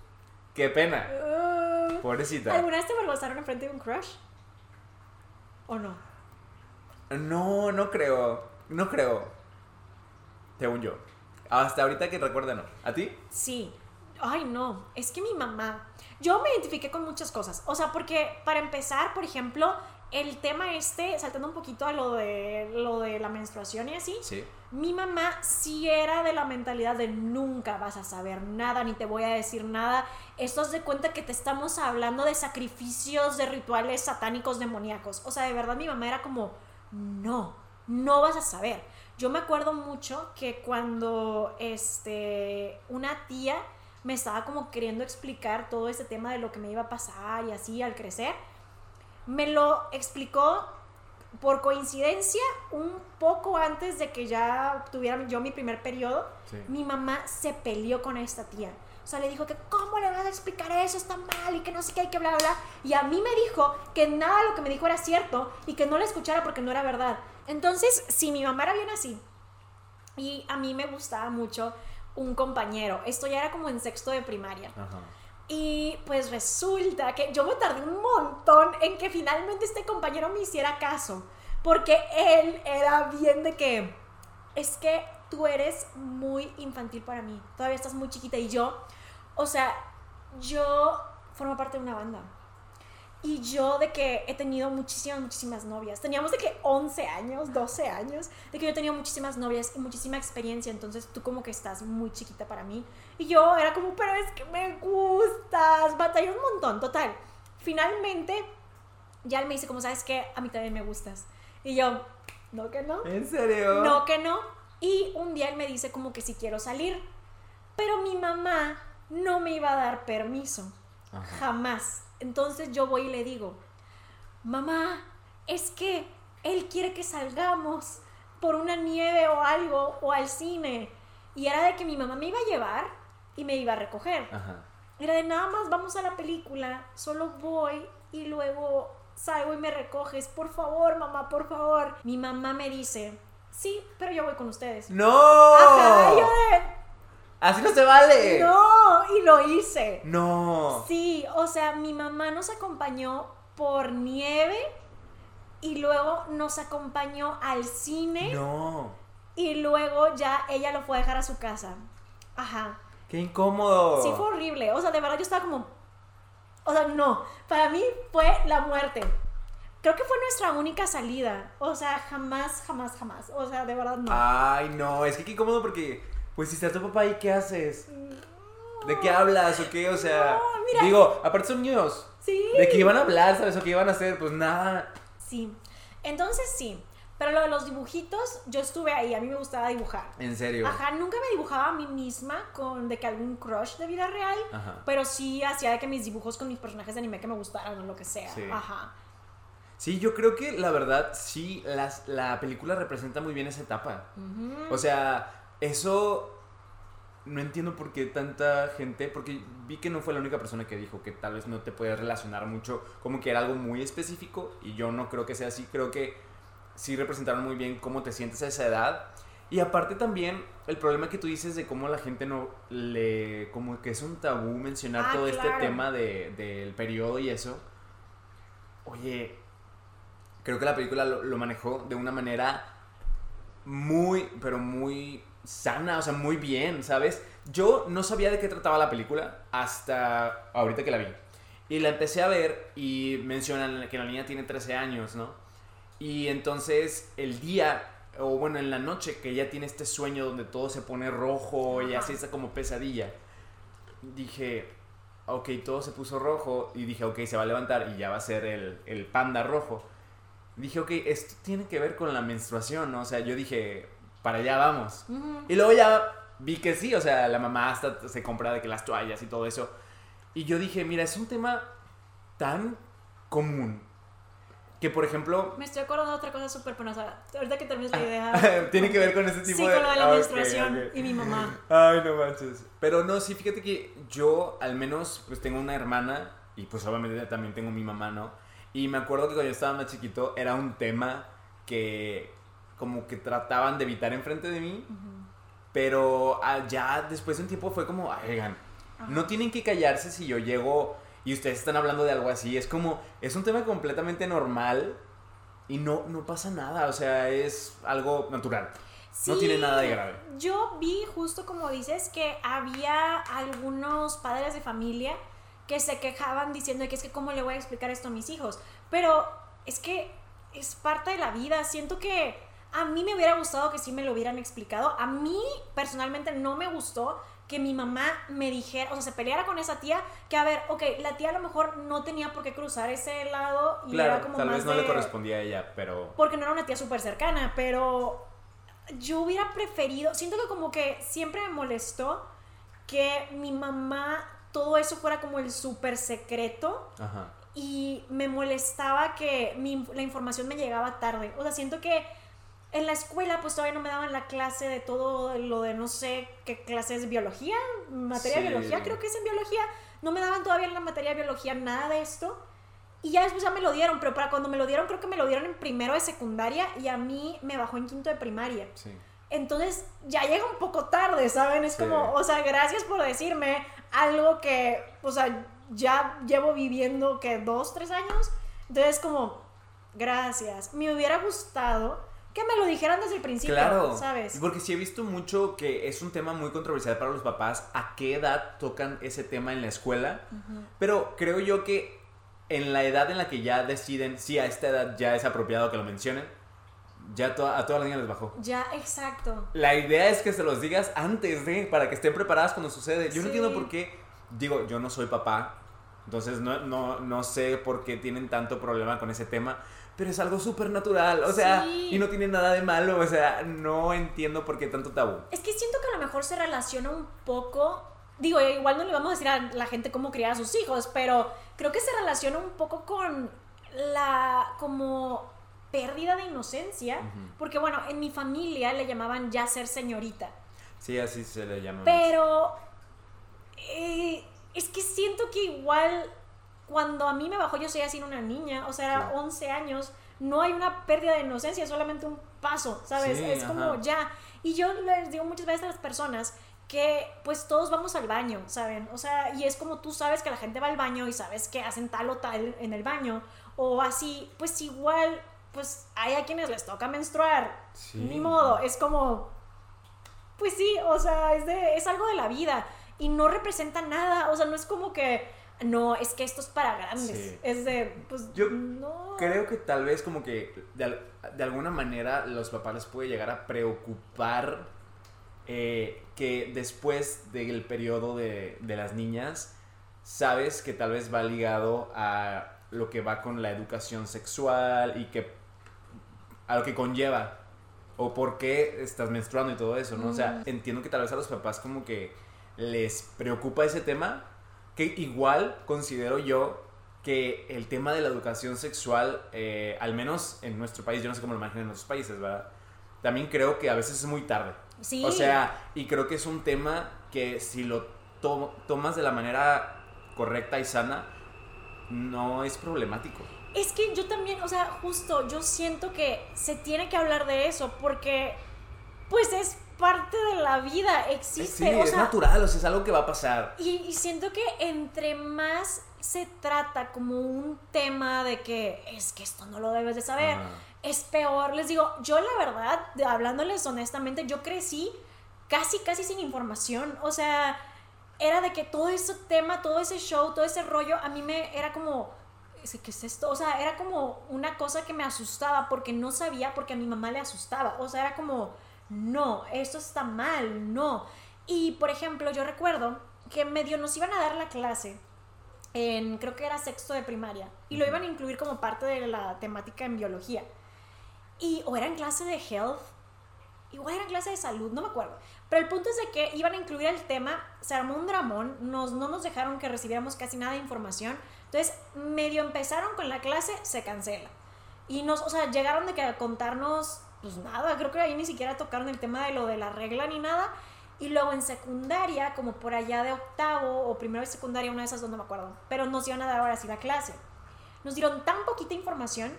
qué pena. Uh, Pobrecita. ¿Alguna vez te avergonzaron enfrente de un crush? ¿O no? No, no creo. No creo. Según yo. Hasta ahorita que recuerde, no. ¿A ti? Sí. Ay, no. Es que mi mamá. Yo me identifiqué con muchas cosas. O sea, porque para empezar, por ejemplo, el tema este, saltando un poquito a lo de lo de la menstruación y así. Sí. Mi mamá sí era de la mentalidad de nunca vas a saber nada, ni te voy a decir nada. Esto es de cuenta que te estamos hablando de sacrificios, de rituales satánicos demoníacos. O sea, de verdad mi mamá era como, no, no vas a saber. Yo me acuerdo mucho que cuando este, una tía me estaba como queriendo explicar todo este tema de lo que me iba a pasar y así al crecer, me lo explicó por coincidencia, un poco antes de que ya tuviera yo mi primer periodo, Sí. mi mamá se peleó con esta tía. O sea, le dijo que, ¿cómo le vas a explicar eso? Está mal y que no sé qué, hay que bla, bla, bla. Y a mí me dijo que nada de lo que me dijo era cierto y que no la escuchara porque no era verdad. Entonces, si mi mamá era bien así y a mí me gustaba mucho un compañero, esto ya era como en sexto de primaria. Ajá. Y pues resulta que yo me tardé un montón en que finalmente este compañero me hiciera caso. Porque él era bien de que es que tú eres muy infantil para mí. Todavía estás muy chiquita y yo, o sea, yo formo parte de una banda. Y yo de que he tenido muchísimas, muchísimas novias. Teníamos de que 11 años, 12 años, de que yo tenía muchísimas novias y muchísima experiencia. Entonces tú como que estás muy chiquita para mí. Y yo era como, pero es que me gustas. Batallé un montón, total. Finalmente, ya él me dice, como sabes que a mí también me gustas. Y yo, no que no. ¿En serio? No que no. Y un día él me dice como que si quiero salir. Pero mi mamá no me iba a dar permiso. Ajá. Jamás. Entonces yo voy y le digo, mamá, es que él quiere que salgamos por una nieve o algo o al cine. Y era de que mi mamá me iba a llevar y me iba a recoger. Ajá. Era de nada más vamos a la película, solo voy y luego salgo y me recoges. Por favor, mamá, por favor. Mi mamá me dice, sí, pero yo voy con ustedes. ¡No! Ajá, y yo de, ¡Así no se vale! no, y lo hice. ¡No! Sí, o sea, mi mamá nos acompañó por nieve y luego nos acompañó al cine ¡No! y luego ya ella lo fue a dejar a su casa. Ajá. ¡Qué incómodo! Sí, fue horrible. O sea, de verdad yo estaba como. O sea, no. Para mí fue la muerte. Creo que fue nuestra única salida. O sea, jamás, jamás, jamás. O sea, de verdad no. Ay, no, es que qué incómodo porque, pues si está tu papá ahí, ¿qué haces? ¿De qué hablas o qué? O sea, No, mira. digo, aparte son niños. Sí. ¿De qué iban a hablar, sabes? ¿O qué iban a hacer? Pues nada. Sí. Entonces sí. Pero lo de los dibujitos, yo estuve ahí, a mí me gustaba dibujar. En serio. Ajá, nunca me dibujaba a mí misma con de que algún crush de vida real, Ajá. pero sí hacía de que mis dibujos con mis personajes de anime que me gustaran o lo que sea. Sí. Ajá. Sí, yo creo que la verdad, sí, las, la película representa muy bien esa etapa. O sea, eso no entiendo por qué tanta gente, porque vi que no fue la única persona que dijo que tal vez no te puedes relacionar mucho, como que era algo muy específico, y yo no creo que sea así, creo que sí representaron muy bien cómo te sientes a esa edad. Y aparte también el problema que tú dices de cómo la gente no le, como que es un tabú mencionar Ah, todo este tema de- del periodo y eso. Oye, creo que la película lo, lo manejó de una manera muy, pero muy sana, o sea, muy bien, ¿sabes? Yo no sabía de qué trataba la película hasta ahorita que la vi. Y la empecé a ver y mencionan que la niña tiene 13 años, ¿no? Y entonces el día, o bueno, en la noche que ella tiene este sueño donde todo se pone rojo y así esa como pesadilla, dije, ok, todo se puso rojo y dije, ok, se va a levantar y ya va a ser el, el panda rojo. Dije, ok, esto tiene que ver con la menstruación, ¿no? O sea, yo dije, para allá vamos. Y luego ya vi que sí, o sea, la mamá hasta se compra de que las toallas y todo eso. Y yo dije, mira, es un tema tan común que, por ejemplo, Me estoy acordando de otra cosa súper penosa. Ahorita que termines la idea. tiene que ver con ese tipo sí, de... con lo de la Ah, menstruación y mi mamá. Ay, no manches. Pero no, sí, fíjate que yo al menos pues tengo una hermana y pues obviamente también tengo mi mamá, ¿no? Y me acuerdo que cuando yo estaba más chiquito era un tema que como que trataban de evitar enfrente de mí, pero ah, ya después de un tiempo fue como, "Ay, oigan, no tienen que callarse si yo llego y ustedes están hablando de algo así. Es como, es un tema completamente normal y no, no pasa nada, o sea, es algo natural. No tiene nada de grave. Yo vi justo como dices que había algunos padres de familia que se quejaban diciendo que es que cómo le voy a explicar esto a mis hijos. Pero es que es parte de la vida. Siento que a mí me hubiera gustado que sí me lo hubieran explicado. A mí personalmente no me gustó que mi mamá me dijera, o sea, se peleara con esa tía, que a ver, ok, la tía a lo mejor no tenía por qué cruzar ese lado y Claro, era como tal más vez no de- le correspondía a ella, pero... porque no era una tía súper cercana, pero yo hubiera preferido, siento que como que siempre me molestó que mi mamá, todo eso fuera como el súper secreto Ajá. y me molestaba que mi- la información me llegaba tarde. O sea, siento que en la escuela pues todavía no me daban la clase de todo lo de no sé qué clase es biología, materia de Sí. biología, creo que es en biología. No me daban todavía en la materia de biología nada de esto. Y ya después ya me lo dieron, pero para cuando me lo dieron creo que me lo dieron en primero de secundaria y a mí me bajó en quinto de primaria. Sí. Entonces ya llega un poco tarde, ¿saben? Es Sí. como, o sea, gracias por decirme algo que, o sea, ya llevo viviendo que dos, tres años. Entonces como, gracias. Me hubiera gustado que me lo dijeran desde el principio, Claro, ¿sabes? porque sí he visto mucho que es un tema muy controversial para los papás, a qué edad tocan ese tema en la escuela, pero creo yo que en la edad en la que ya deciden si a esta edad ya es apropiado que lo mencionen, ya to- a todas las niñas les bajó. Ya, exacto. La idea es que se los digas antes de, para que estén preparadas cuando sucede. Yo Sí. no entiendo por qué, digo, yo no soy papá, entonces no, no, no sé por qué tienen tanto problema con ese tema, pero es algo súper natural, o sea, Sí. y no tiene nada de malo, o sea, no entiendo por qué tanto tabú. Es que siento que a lo mejor se relaciona un poco. Digo, igual no le vamos a decir a la gente cómo criar a sus hijos, pero creo que se relaciona un poco con la como pérdida de inocencia. Porque bueno, en mi familia le llamaban ya ser señorita. Sí, así se le llama. Pero eh, es que siento que igual cuando a mí me bajó yo seguía siendo una niña, o sea, era Sí. 11 años, no hay una pérdida de inocencia, solamente un paso, ¿sabes? Sí, es como ya. Y yo les digo muchas veces a las personas que pues todos vamos al baño, ¿saben? O sea, y es como tú sabes que la gente va al baño y sabes que hacen tal o tal en el baño, o así, pues igual, pues hay a quienes les toca menstruar, Sí. ni modo, es como, pues sí, o sea, es, de, es algo de la vida y no representa nada, o sea, no es como que, no, es que esto es para grandes, Sí. es de, pues, Yo no. Creo que tal vez como que de, al- de alguna manera los papás les puede llegar a preocupar eh, que después del periodo de, de las niñas sabes que tal vez va ligado a lo que va con la educación sexual y que a lo que conlleva o por qué estás menstruando y todo eso, ¿no? O sea, entiendo que tal vez a los papás como que les preocupa ese tema, que igual considero yo que el tema de la educación sexual, eh, al menos en nuestro país, yo no sé cómo lo manejan en otros países, ¿verdad? También creo que a veces es muy tarde. Sí. O sea, y creo que es un tema que si lo to- tomas de la manera correcta y sana, no es problemático. Es que yo también, o sea, justo, yo siento que se tiene que hablar de eso porque, pues es parte de la vida, existe. sí, o es sea, natural, o sea, es algo que va a pasar. Y, y siento que entre más se trata como un tema de que es que esto no lo debes de saber, es peor. Les digo, yo la verdad, hablándoles honestamente, yo crecí casi, casi sin información. O sea, era de que todo ese tema, todo ese show, todo ese rollo, a mí me era como, "¿Ese ¿qué es esto? O sea, era como una cosa que me asustaba porque no sabía, porque a mi mamá le asustaba. O sea, era como, no, esto está mal, no. Y, por ejemplo, yo recuerdo que medio nos iban a dar la clase en, creo que era sexto de primaria, y lo iban a incluir como parte de la temática en biología. Y, o era en clase de health, igual era en clase de salud, no me acuerdo. Pero el punto es de que iban a incluir el tema, se armó un dramón, nos, no nos dejaron que recibiéramos casi nada de información. Entonces, medio empezaron con la clase, se cancela. Y nos, o sea, llegaron de que a contarnos, pues nada, creo que ahí ni siquiera tocaron el tema de lo de la regla ni nada. Y luego en secundaria, como por allá de octavo o primero de secundaria, una de esas dos no me acuerdo, pero nos iban a dar ahora sí la clase. Nos dieron tan poquita información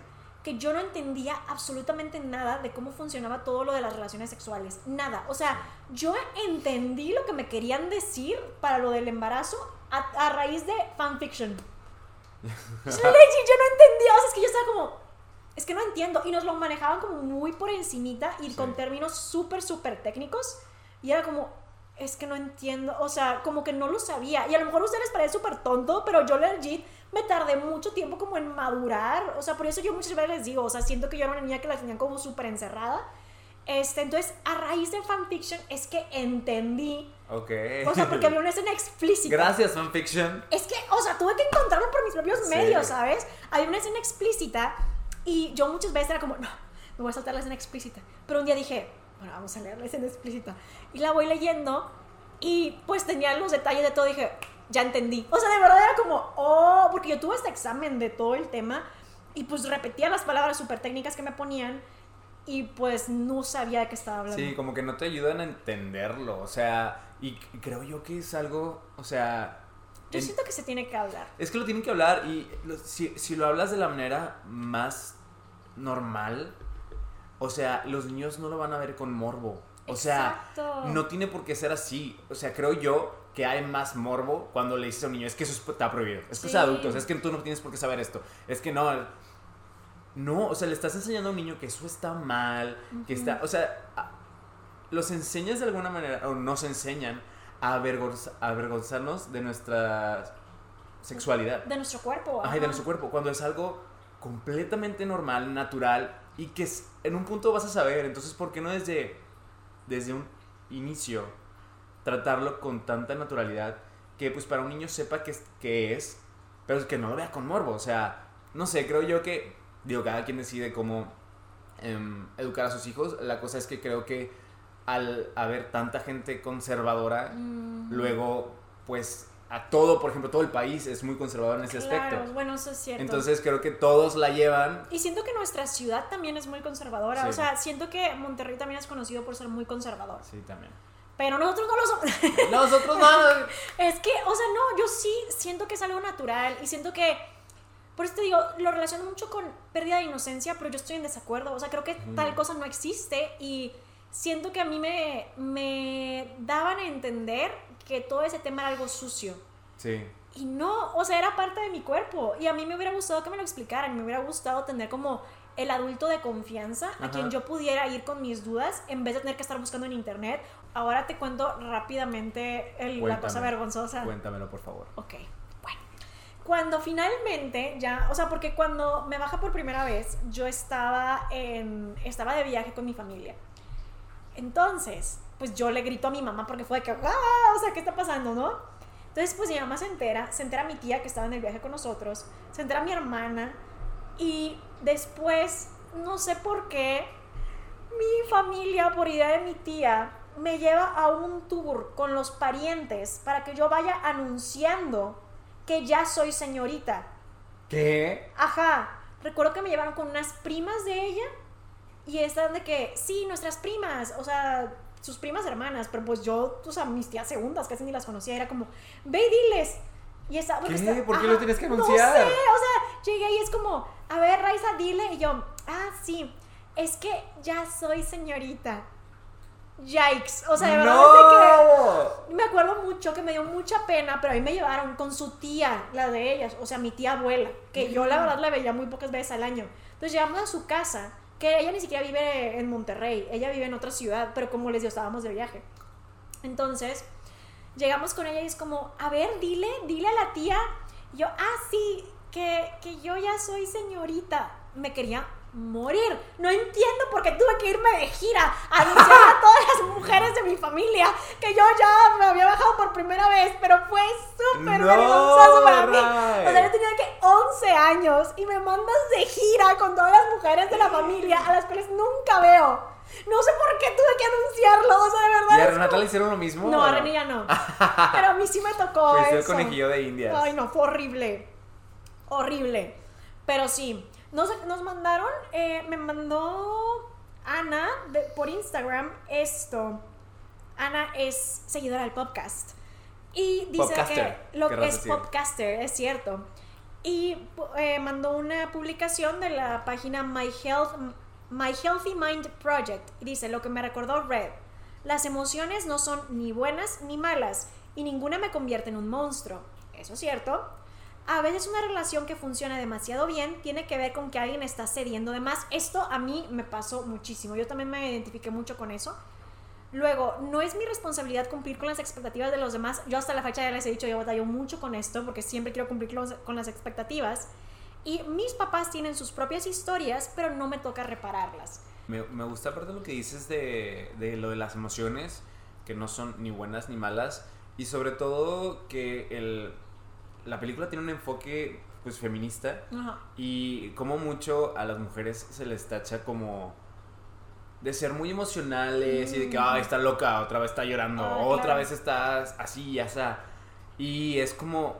que yo no entendía absolutamente nada de cómo funcionaba todo lo de las relaciones sexuales. Nada. O sea, yo entendí lo que me querían decir para lo del embarazo a, a raíz de fanfiction. Yo no entendía. O sea, es que yo estaba como, es que no entiendo. Y nos lo manejaban como muy por encimita y Sí. con términos súper, súper técnicos. Y era como, es que no entiendo. O sea, como que no lo sabía. Y a lo mejor a ustedes les parece súper tonto, pero yo legit me tardé mucho tiempo como en madurar. O sea, por eso yo muchas veces les digo, o sea, siento que yo era una niña que la tenían como súper encerrada. Este, entonces, a raíz de fanfiction es que entendí. Ok. O sea, porque había una escena explícita. Gracias, fanfiction. Es que, o sea, tuve que encontrarlo por mis propios Sí. medios, ¿sabes? Hay una escena explícita y yo muchas veces era como, no, me voy a saltar la escena explícita. Pero un día dije, bueno, vamos a leer la escena explícita. Y la voy leyendo y pues tenía los detalles de todo. Dije, ya entendí. O sea, de verdad era como, oh, porque yo tuve este examen de todo el tema y pues repetía las palabras súper técnicas que me ponían y pues no sabía de qué estaba hablando. Sí, como que no te ayudan a entenderlo. O sea, y creo yo que es algo, o sea... Yo en- siento que se tiene que hablar. Es que lo tienen que hablar y lo- si, si lo hablas de la manera más normal, o sea, los niños no lo van a ver con morbo. O sea, Exacto. no tiene por qué ser así. O sea, creo yo que hay más morbo cuando le dices a un niño, es que eso es- está prohibido. Es que es adultos, es que tú no tienes por qué saber esto. Es que no. No, o sea, le estás enseñando a un niño que eso está mal, que está, o sea, los enseñas de alguna manera, o nos enseñan avergonzarnos de nuestra sexualidad. De nuestro cuerpo. Ajá, y de nuestro cuerpo, cuando es algo completamente normal, natural y que es- en un punto vas a saber. Entonces, ¿por qué no desde, desde un inicio tratarlo con tanta naturalidad que pues para un niño sepa que es, que es pero que no lo vea con morbo? O sea, no sé, creo yo que, digo, cada quien decide cómo em, educar a sus hijos. La cosa es que creo que al haber tanta gente conservadora, Mm. luego pues a todo, por ejemplo, todo el país es muy conservador en ese Claro, aspecto. bueno, eso es cierto. Entonces creo que todos la llevan. y siento que nuestra ciudad también es muy conservadora. Sí. O sea, siento que Monterrey también es conocido por ser muy conservador. Sí, también. Pero nosotros no lo somos. Nosotros no. es que, o sea, no, yo sí siento que es algo natural y siento que. Por eso te digo, lo relaciono mucho con pérdida de inocencia, pero yo estoy en desacuerdo. O sea, creo que tal cosa no existe y siento que a mí me, me daban a entender que todo ese tema era algo sucio. Sí. Y no, o sea, era parte de mi cuerpo. Y a mí me hubiera gustado que me lo explicaran. Me hubiera gustado tener como el adulto de confianza a Ajá. quien yo pudiera ir con mis dudas en vez de tener que estar buscando en internet. Ahora te cuento rápidamente el- la cosa vergonzosa. Cuéntamelo, por favor. Ok, bueno. Cuando finalmente ya, o sea, porque cuando me baja por primera vez, yo estaba en, estaba de viaje con mi familia. Entonces, pues yo le grito a mi mamá porque fue de que, ¡ah! O sea, ¿qué está pasando, no? Entonces, pues mi mamá se entera, se entera mi tía que estaba en el viaje con nosotros, se entera mi hermana y después, no sé por qué, mi familia, por idea de mi tía, me lleva a un tour con los parientes para que yo vaya anunciando que ya soy señorita. ¿Qué? Ajá. Recuerdo que me llevaron con unas primas de ella y estaban de que, sí, nuestras primas, o sea, sus primas hermanas, pero pues yo, o sea, mis tías segundas casi ni las conocía, era como, ve y diles. Y esa, ¿Qué? está- ¿Por qué ajá, lo tienes que No anunciar? sé, o sea, llegué y es como, a ver, Raiza, dile. Y yo, ah, sí, es que ya soy señorita. Yikes. O sea, de verdad que ¡No! me acuerdo mucho que me dio mucha pena, pero ahí me llevaron con su tía, la de ellas, o sea, mi tía abuela, que yo la verdad la veía muy pocas veces al año. Entonces llegamos a su casa, que ella ni siquiera vive en Monterrey, ella vive en otra ciudad, pero como les digo, estábamos de viaje. Entonces, llegamos con ella y es como, a ver, dile, dile a la tía. Yo, ah, sí, que, que yo ya soy señorita. Me quería morir. No entiendo por qué tuve que irme de gira a anunciar a todas las mujeres de mi familia que yo ya me había bajado por primera vez, pero fue súper No, vergonzoso para mí. O sea, yo tenía que 11 años y me mandas de gira con todas las mujeres de la familia a las cuales nunca veo. No sé por qué tuve que anunciarlo, o sea, de verdad. ¿Y a Renata como- le hicieron lo mismo? No, a René ya no. Pero a mí sí me tocó el eso. conejillo de indias. Ay, no, fue horrible. Horrible. Pero sí, nos, nos mandaron, eh, me mandó Ana de- por Instagram esto. Ana es seguidora del podcast. Y dice Podcaster, que lo que es decir. podcaster, es cierto. Y eh, mandó una publicación de la página My Health My Healthy Mind Project y dice lo que me recordó Red. Las emociones no son ni buenas ni malas y ninguna me convierte en un monstruo. Eso es cierto. A veces una relación que funciona demasiado bien tiene que ver con que alguien está cediendo de más. Esto a mí me pasó muchísimo. Yo también me identifiqué mucho con eso. Luego, no es mi responsabilidad cumplir con las expectativas de los demás. Yo hasta la fecha ya les he dicho, yo batallo mucho con esto porque siempre quiero cumplir con- las expectativas. Y mis papás tienen sus propias historias, pero no me toca repararlas. Me, me gusta aparte lo que dices de, de lo de las emociones, que no son ni buenas ni malas, y sobre todo que el, la película tiene un enfoque pues feminista Ajá. y como mucho a las mujeres se les tacha como de ser muy emocionales y de que, Mm. ay, está loca, otra vez está llorando, Ah, otra claro. vez está así y así. Y es como,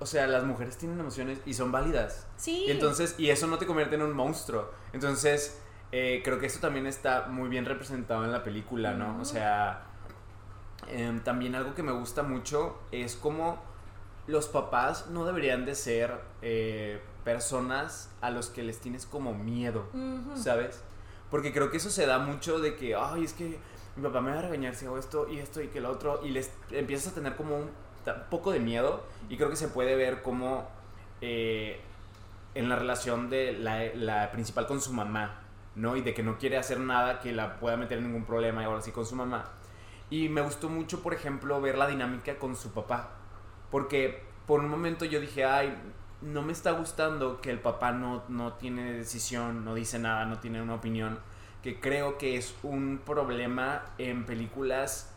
o sea, las mujeres tienen emociones y son válidas. Sí. Y entonces, y eso no te convierte en un monstruo. Entonces, eh, creo que eso también está muy bien representado en la película, ¿no? O Ujú. sea, em, también algo que me gusta mucho es como los papás no deberían de ser eh, personas a los que les tienes como miedo. ¿sabes? Porque creo que eso se da mucho de que, ay, es que mi papá me va a regañar si hago esto y esto y que lo otro, y les empiezas a tener como un poco de miedo, y creo que se puede ver como eh, en la relación de la, la principal con su mamá, ¿no? Y de que no quiere hacer nada que la pueda meter en ningún problema y ahora sí con su mamá. Y me gustó mucho, por ejemplo, ver la dinámica con su papá. Porque por un momento yo dije, ay, no me está gustando que el papá no, no tiene decisión, no dice nada, no tiene una opinión. Que creo que es un problema en películas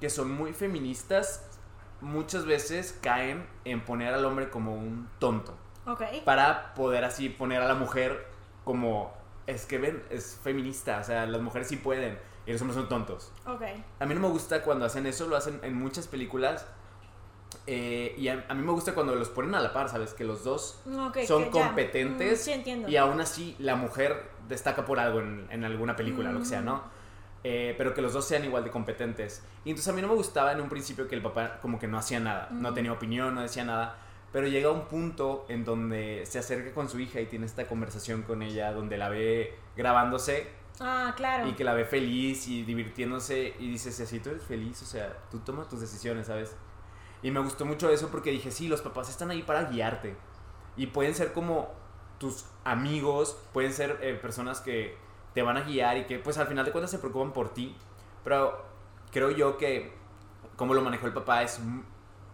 que son muy feministas. Muchas veces caen en poner al hombre como un tonto. Ok. Para poder así poner a la mujer como, es que ven, es feminista. O sea, las mujeres sí pueden y los hombres son tontos. Ok. A mí no me gusta cuando hacen eso, lo hacen en muchas películas. Eh, y a, a mí me gusta cuando los ponen a la par, ¿sabes? Que los dos Ok, son competentes Mm, sí, entiendo. y aún así la mujer destaca por algo en, en alguna película, lo que sea, ¿no? Eh, pero que los dos sean igual de competentes. Y entonces a mí no me gustaba en un principio que el papá como que no hacía nada, no Ujú. tenía opinión, no decía nada. Pero llega un punto en donde se acerca con su hija y tiene esta conversación con ella, donde la ve grabándose Ah, claro. y que la ve feliz y divirtiéndose y dices, si así tú eres feliz, o sea, tú tomas tus decisiones, ¿sabes? Y me gustó mucho eso porque dije, sí, los papás están ahí para guiarte y pueden ser como tus amigos, pueden ser eh, personas que te van a guiar y que pues al final de cuentas se preocupan por ti, pero creo yo que como lo manejó el papá es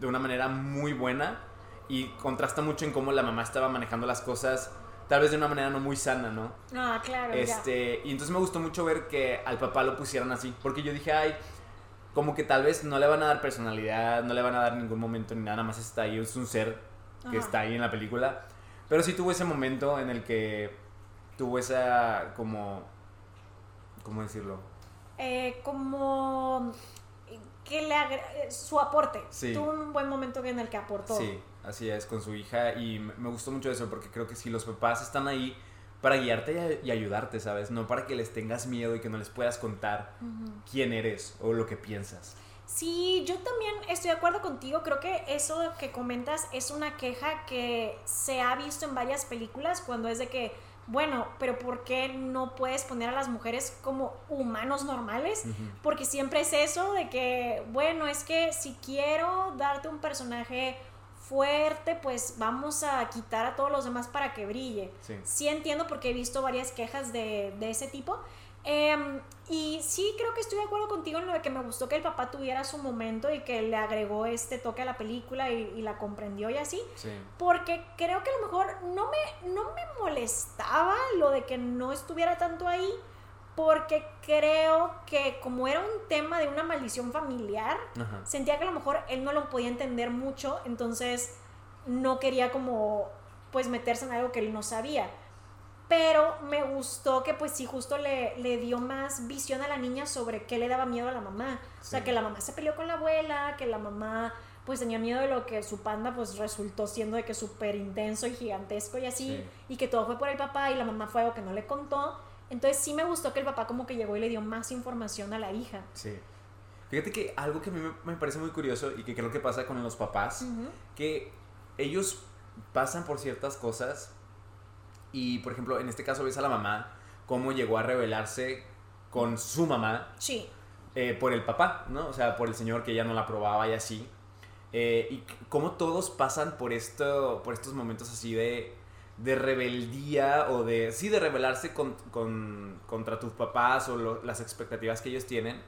de una manera muy buena y contrasta mucho en cómo la mamá estaba manejando las cosas, tal vez de una manera no muy sana, ¿no? Ah, claro. ya. Este, y entonces me gustó mucho ver que al papá lo pusieran así, porque yo dije, ay, como que tal vez no le van a dar personalidad, no le van a dar ningún momento ni nada, nada más está ahí, es un ser que Ajá. está ahí en la película. Pero sí tuvo ese momento en el que tuvo esa como ¿cómo decirlo? Eh, como que le eh, su aporte. Sí. Tuvo un buen momento en el que aportó. Sí, así es, con su hija. Y me gustó mucho eso, porque creo que si los papás están ahí para guiarte y, ayudarte, ¿sabes? No para que les tengas miedo y que no les puedas contar quién eres o lo que piensas. Sí, yo también estoy de acuerdo contigo. Creo que eso que comentas es una queja que se ha visto en varias películas cuando es de que, bueno, pero ¿por qué no puedes poner a las mujeres como humanos normales? Porque siempre es eso de que, bueno, es que si quiero darte un personaje fuerte, pues vamos a quitar a todos los demás para que brille. Sí. Sí entiendo porque he visto varias quejas de, de ese tipo. Em, y sí creo que estoy de acuerdo contigo en lo de que me gustó que el papá tuviera su momento y que le agregó este toque a la película y, y la comprendió y así. Sí. Porque creo que a lo mejor no me, no me molestaba lo de que no estuviera tanto ahí. Porque creo que como era un tema de una maldición familiar, Ajá. sentía que a lo mejor él no lo podía entender mucho, entonces no quería como pues meterse en algo que él no sabía. Pero me gustó que pues sí justo le, le dio más visión a la niña sobre qué le daba miedo a la mamá. O sea, Sí. que la mamá se peleó con la abuela, que la mamá pues tenía miedo de lo que su panda pues resultó siendo de que súper intenso y gigantesco y así, Sí. y que todo fue por el papá y la mamá fue algo que no le contó. Entonces sí me gustó que el papá como que llegó y le dio más información a la hija. Sí. Fíjate que algo que a mí me, me parece muy curioso y que creo que pasa con los papás, que ellos pasan por ciertas cosas y, por ejemplo, en este caso ves a la mamá cómo llegó a rebelarse con su mamá Sí. eh, por el papá, ¿no? O sea, por el señor que ella no la aprobaba y así. Eh, y cómo todos pasan por, esto, por estos momentos así de, de rebeldía o de, sí, de rebelarse con- con- contra tus papás o lo- las expectativas que ellos tienen.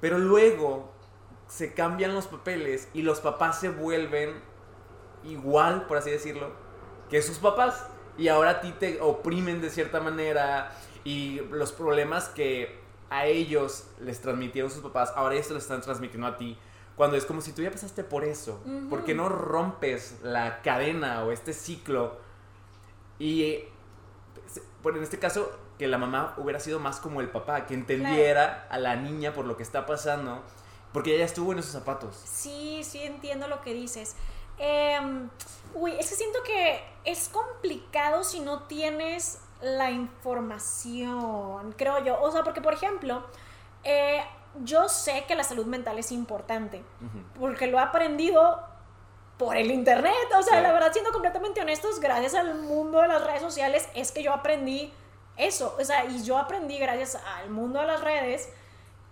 Pero luego se cambian los papeles y los papás se vuelven igual, por así decirlo, que sus papás. Y ahora a ti te oprimen de cierta manera y los problemas que a ellos les transmitieron sus papás, ahora ellos te los están transmitiendo a ti. Cuando es como si tú ya pasaste por eso. Ujú. ¿Por qué no rompes la cadena o este ciclo? Y eh, se- bueno, en este caso, que la mamá hubiera sido más como el papá, que entendiera a la niña por lo que está pasando, porque ella estuvo en esos zapatos. Sí, sí entiendo lo que dices. Em, uy, es que siento que es complicado si no tienes la información, creo yo. O sea, porque por ejemplo, eh, yo sé que la salud mental es importante, porque lo he aprendido por el internet. O sea, Sí. la verdad, siendo completamente honestos, gracias al mundo de las redes sociales, es que yo aprendí eso. O sea, y yo aprendí gracias al mundo de las redes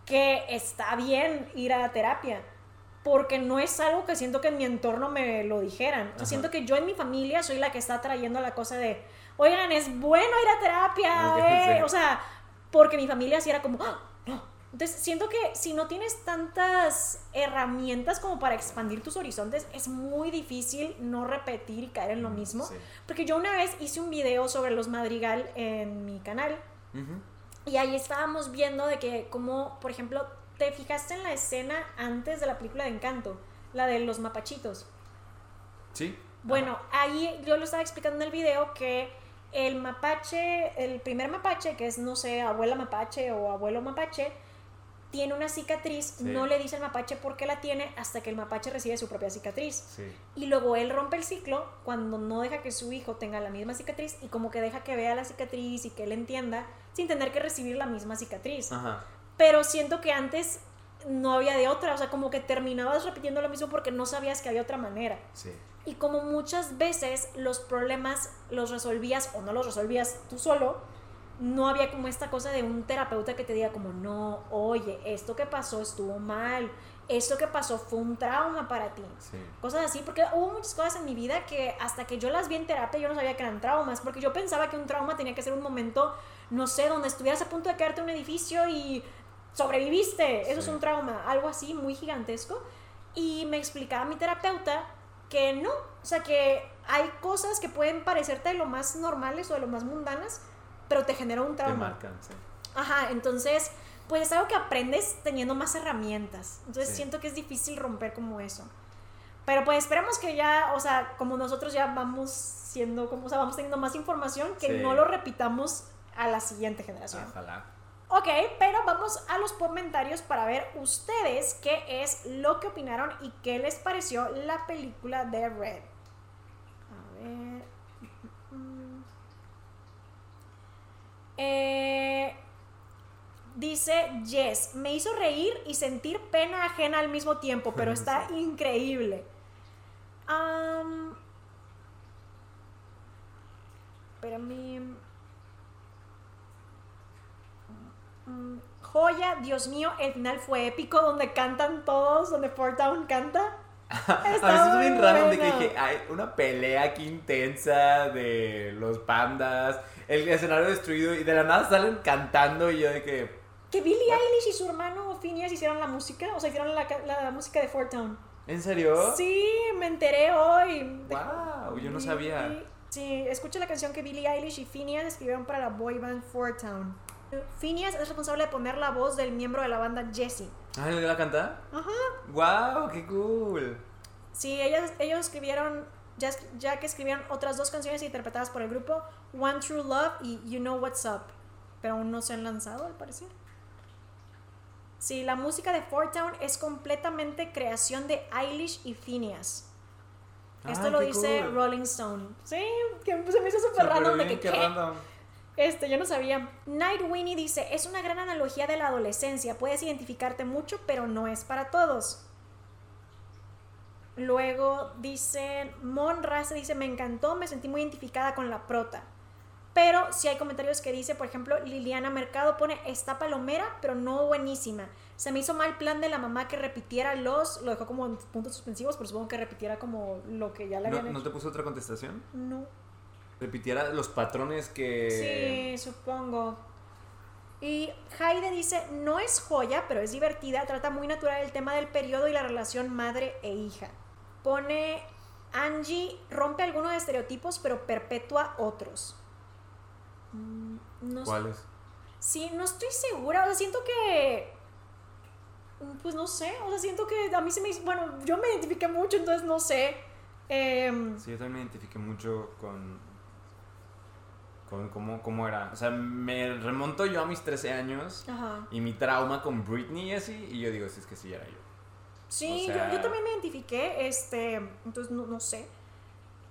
que está bien ir a terapia. Porque no es algo que siento que en mi entorno me lo dijeran. O sea, Ajá. siento que yo en mi familia soy la que está trayendo la cosa de, oigan, es bueno ir a terapia. Eh". O sea, porque mi familia sí era como, "Ah, no". Entonces, siento que si no tienes tantas herramientas como para expandir tus horizontes, es muy difícil no repetir y caer en lo mismo. Sí. Porque yo una vez hice un video sobre los madrigal en mi canal y ahí estábamos viendo de que como, por ejemplo, te fijaste en la escena antes de la película de Encanto, la de los mapachitos. Sí. Bueno, ahí yo lo estaba explicando en el video que el mapache, el primer mapache, que es, no sé, abuela mapache o abuelo mapache, tiene una cicatriz, Sí. no le dice al mapache por qué la tiene hasta que el mapache recibe su propia cicatriz. Sí. Y luego él rompe el ciclo cuando no deja que su hijo tenga la misma cicatriz y como que deja que vea la cicatriz y que él entienda sin tener que recibir la misma cicatriz. Ajá. Pero siento que antes no había de otra, o sea, como que terminabas repitiendo lo mismo porque no sabías que había otra manera. Sí. Y como muchas veces los problemas los resolvías o no los resolvías tú solo, no había como esta cosa de un terapeuta que te diga como, no, oye, esto que pasó estuvo mal, esto que pasó fue un trauma para ti. Sí. Cosas así, porque hubo muchas cosas en mi vida que hasta que yo las vi en terapia yo no sabía que eran traumas, porque yo pensaba que un trauma tenía que ser un momento, no sé, donde estuvieras a punto de caerte en un edificio y sobreviviste, eso es Sí. un trauma, algo así muy gigantesco. Y me explicaba mi terapeuta que no, o sea, que hay cosas que pueden parecerte de lo más normales o de lo más mundanas, pero te genera un Te trauma. marcan, sí. Ajá, entonces pues es algo que aprendes teniendo más herramientas. Entonces Sí. siento que es difícil romper como eso. Pero pues esperemos que ya, o sea, como nosotros ya vamos siendo, como, o sea, vamos teniendo más información, que Sí. no lo repitamos a la siguiente generación. Ojalá. Ok, pero vamos a los comentarios para ver ustedes qué es lo que opinaron y qué les pareció la película de Red. A ver. Mm. Eh, dice Jess, me hizo reír y sentir pena ajena al mismo tiempo, pero está increíble. Am, espérame. Mm, Joya, Dios mío, el final fue épico donde cantan todos, donde Fort Town canta. A mí me bien muy raro de que dije, hay una pelea aquí intensa de los pandas, el escenario destruido y de la nada salen cantando y yo de que, Que Billie Eilish y su hermano Phineas hicieron la música, o sea, hicieron la, la música de Fort Town. ¿en serio? Sí, me enteré hoy. Wow, yo no sabía. Sí, escucha la canción que Billie Eilish y Phineas escribieron para la boy band Fort Town. Phineas es responsable de poner la voz del miembro de la banda Jesse. Ah, ¿le la canta? Ajá. Wow, qué cool. Sí, ellos, ellos escribieron, ya, ya que escribieron otras dos canciones interpretadas por el grupo, One True Love y You Know What's Up, pero aún no se han lanzado al parecer. Sí, la música de Fort Town es completamente creación de Eilish y Phineas. Esto Ah, lo dice cool. Rolling Stone. Sí, que se me hizo súper random de que qué ¿qué? random. Este, yo no sabía. Night Winnie dice, es una gran analogía de la adolescencia. Puedes identificarte mucho, pero no es para todos. Luego dicen, Mon Raza dice, me encantó, me sentí muy identificada con la prota. Pero si hay comentarios que dice, por ejemplo, Liliana Mercado pone, está palomera, pero no buenísima. Se me hizo mal plan de la mamá que repitiera los, lo dejó como en puntos suspensivos, pero supongo que repitiera como lo que ya le ¿No, habían ¿No hecho. te puso otra contestación? No. Repitiera los patrones que... Sí, supongo. Y Haide dice, no es joya, pero es divertida, trata muy natural el tema del periodo y la relación madre e hija. Pone, Angie rompe algunos estereotipos, pero perpetúa otros. Mm, No, ¿Cuáles? Sí, no estoy segura, o sea, siento que... Pues no sé, o sea, siento que a mí se me bueno, yo me identifiqué mucho, entonces no sé. Em, Sí, yo también me identifiqué mucho con... Con cómo, cómo era. O sea, me remonto yo a mis 13 años ajá. y mi trauma con Britney y así. Y yo digo, si es que sí era yo. Sí, O sea- yo, yo también me identifiqué, este, entonces no, no sé.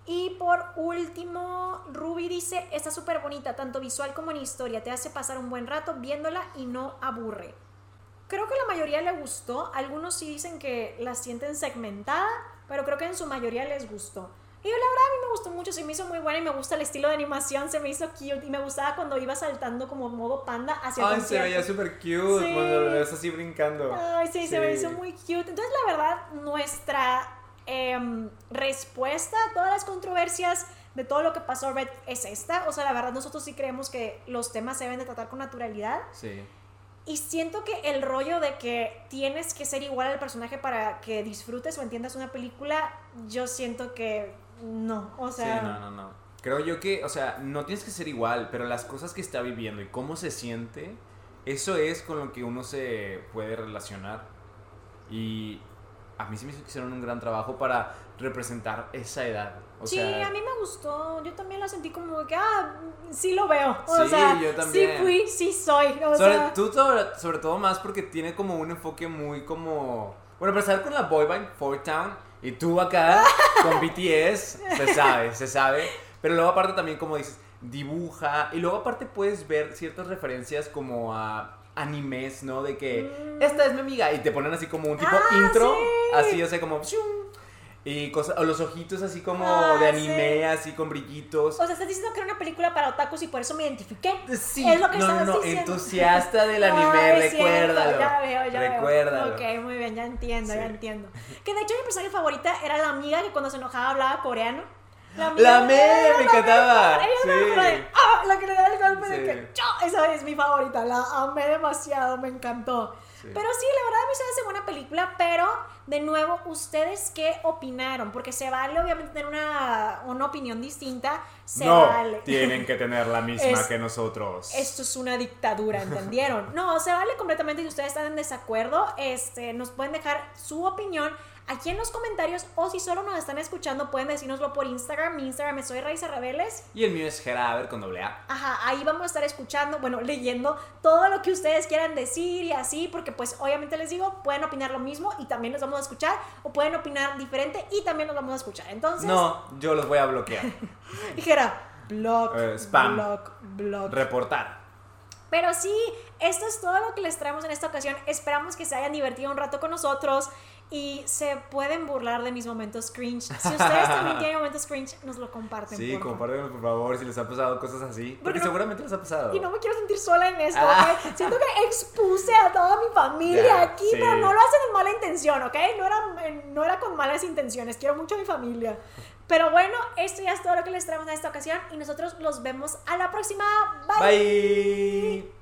Y por último, Ruby dice, está súper bonita, tanto visual como en historia, te hace pasar un buen rato viéndola y no aburre. Creo que la mayoría le gustó, algunos sí dicen que la sienten segmentada, pero creo que en su mayoría les gustó. Y la verdad a mí me gustó mucho, se me hizo muy buena y me gusta el estilo de animación, se me hizo cute y me gustaba cuando iba saltando como modo panda hacia el Ay, se veía súper cute Sí. cuando lo ves así brincando. Ay, sí, se me hizo muy cute. Entonces, la verdad, nuestra em, respuesta a todas las controversias de todo lo que pasó Red es esta. O sea, la verdad, nosotros sí creemos que los temas se deben de tratar con naturalidad. Sí. Y siento que el rollo de que tienes que ser igual al personaje para que disfrutes o entiendas una película, yo siento que no. O sea, sí, no, no, no. Creo yo que, o sea, no tienes que ser igual, pero las cosas que está viviendo y cómo se siente, eso es con lo que uno se puede relacionar. Y a mí sí me hizo que hicieron un gran trabajo para representar esa edad. O sí, sea, a mí me gustó. Yo también la sentí como que, ah, sí lo veo. O Sí, sea, yo también. sí fui, sí soy. O sobre, sea, tú sobre, sobre todo más porque tiene como un enfoque muy como... Bueno, empezar con la boy band Fort Town y tú acá con BTS, se sabe, se sabe. Pero luego aparte también como dices, dibuja y luego aparte puedes ver ciertas referencias como a animes, ¿no? De que esta es mi amiga y te ponen así como un tipo Mm. Ah, intro, sí. así, o sea, como... ¡shum! Y cosas, o los ojitos así como Ah, de anime, sí. así con brillitos. O sea, estás diciendo que era una película para otakus y por eso me identifiqué. Sí, es lo que no, no, estabas no, diciendo. entusiasta del anime, Ay, es cierto, recuérdalo. ya veo, ya recuérdalo. veo. Ok, muy bien, ya entiendo, ya entiendo. Que de hecho mi personaje favorita era la amiga que cuando se enojaba hablaba coreano. La amiga- me, la encantaba, sí. la ¡ah! La que le da el golpe de que, ¡chao! Esa es mi favorita, la amé demasiado, me encantó. Sí. Pero sí, la verdad a mí se me hace buena película, pero de nuevo, ¿ustedes qué opinaron? Porque se vale obviamente tener una, una opinión distinta, se no vale. tienen que tener la misma Es- que nosotros. Esto es una dictadura, ¿entendieron? No, se vale completamente si ustedes están en desacuerdo, este, nos pueden dejar su opinión aquí en los comentarios o si solo nos están escuchando pueden decírnoslo por Instagram. Mi Instagram es soy Raíces Rebeles. Y el mío es Geraber con doble A. Ajá, ahí vamos a estar escuchando, bueno, leyendo todo lo que ustedes quieran decir y así, porque pues obviamente les digo, pueden opinar lo mismo y también los vamos a escuchar, o pueden opinar diferente y también los vamos a escuchar. Entonces, No, yo los voy a bloquear. dijera, blog, Eh, spam. blog, blog. Reportar. Pero sí, esto es todo lo que les traemos en esta ocasión. Esperamos que se hayan divertido un rato con nosotros y se pueden burlar de mis momentos cringe. Si ustedes también tienen momentos cringe, nos lo comparten. Sí, compártanlo por favor si les ha pasado cosas así. Porque no- seguramente les ha pasado. Y no me quiero sentir sola en esto, Ah. ¿ok? Siento que expuse a toda mi familia aquí, sí. pero no lo hacen en mala intención, ¿ok? No era, eh, no era con malas intenciones. Quiero mucho a mi familia. Pero bueno, esto ya es todo lo que les traemos en esta ocasión y nosotros los vemos a la próxima. Bye. Bye.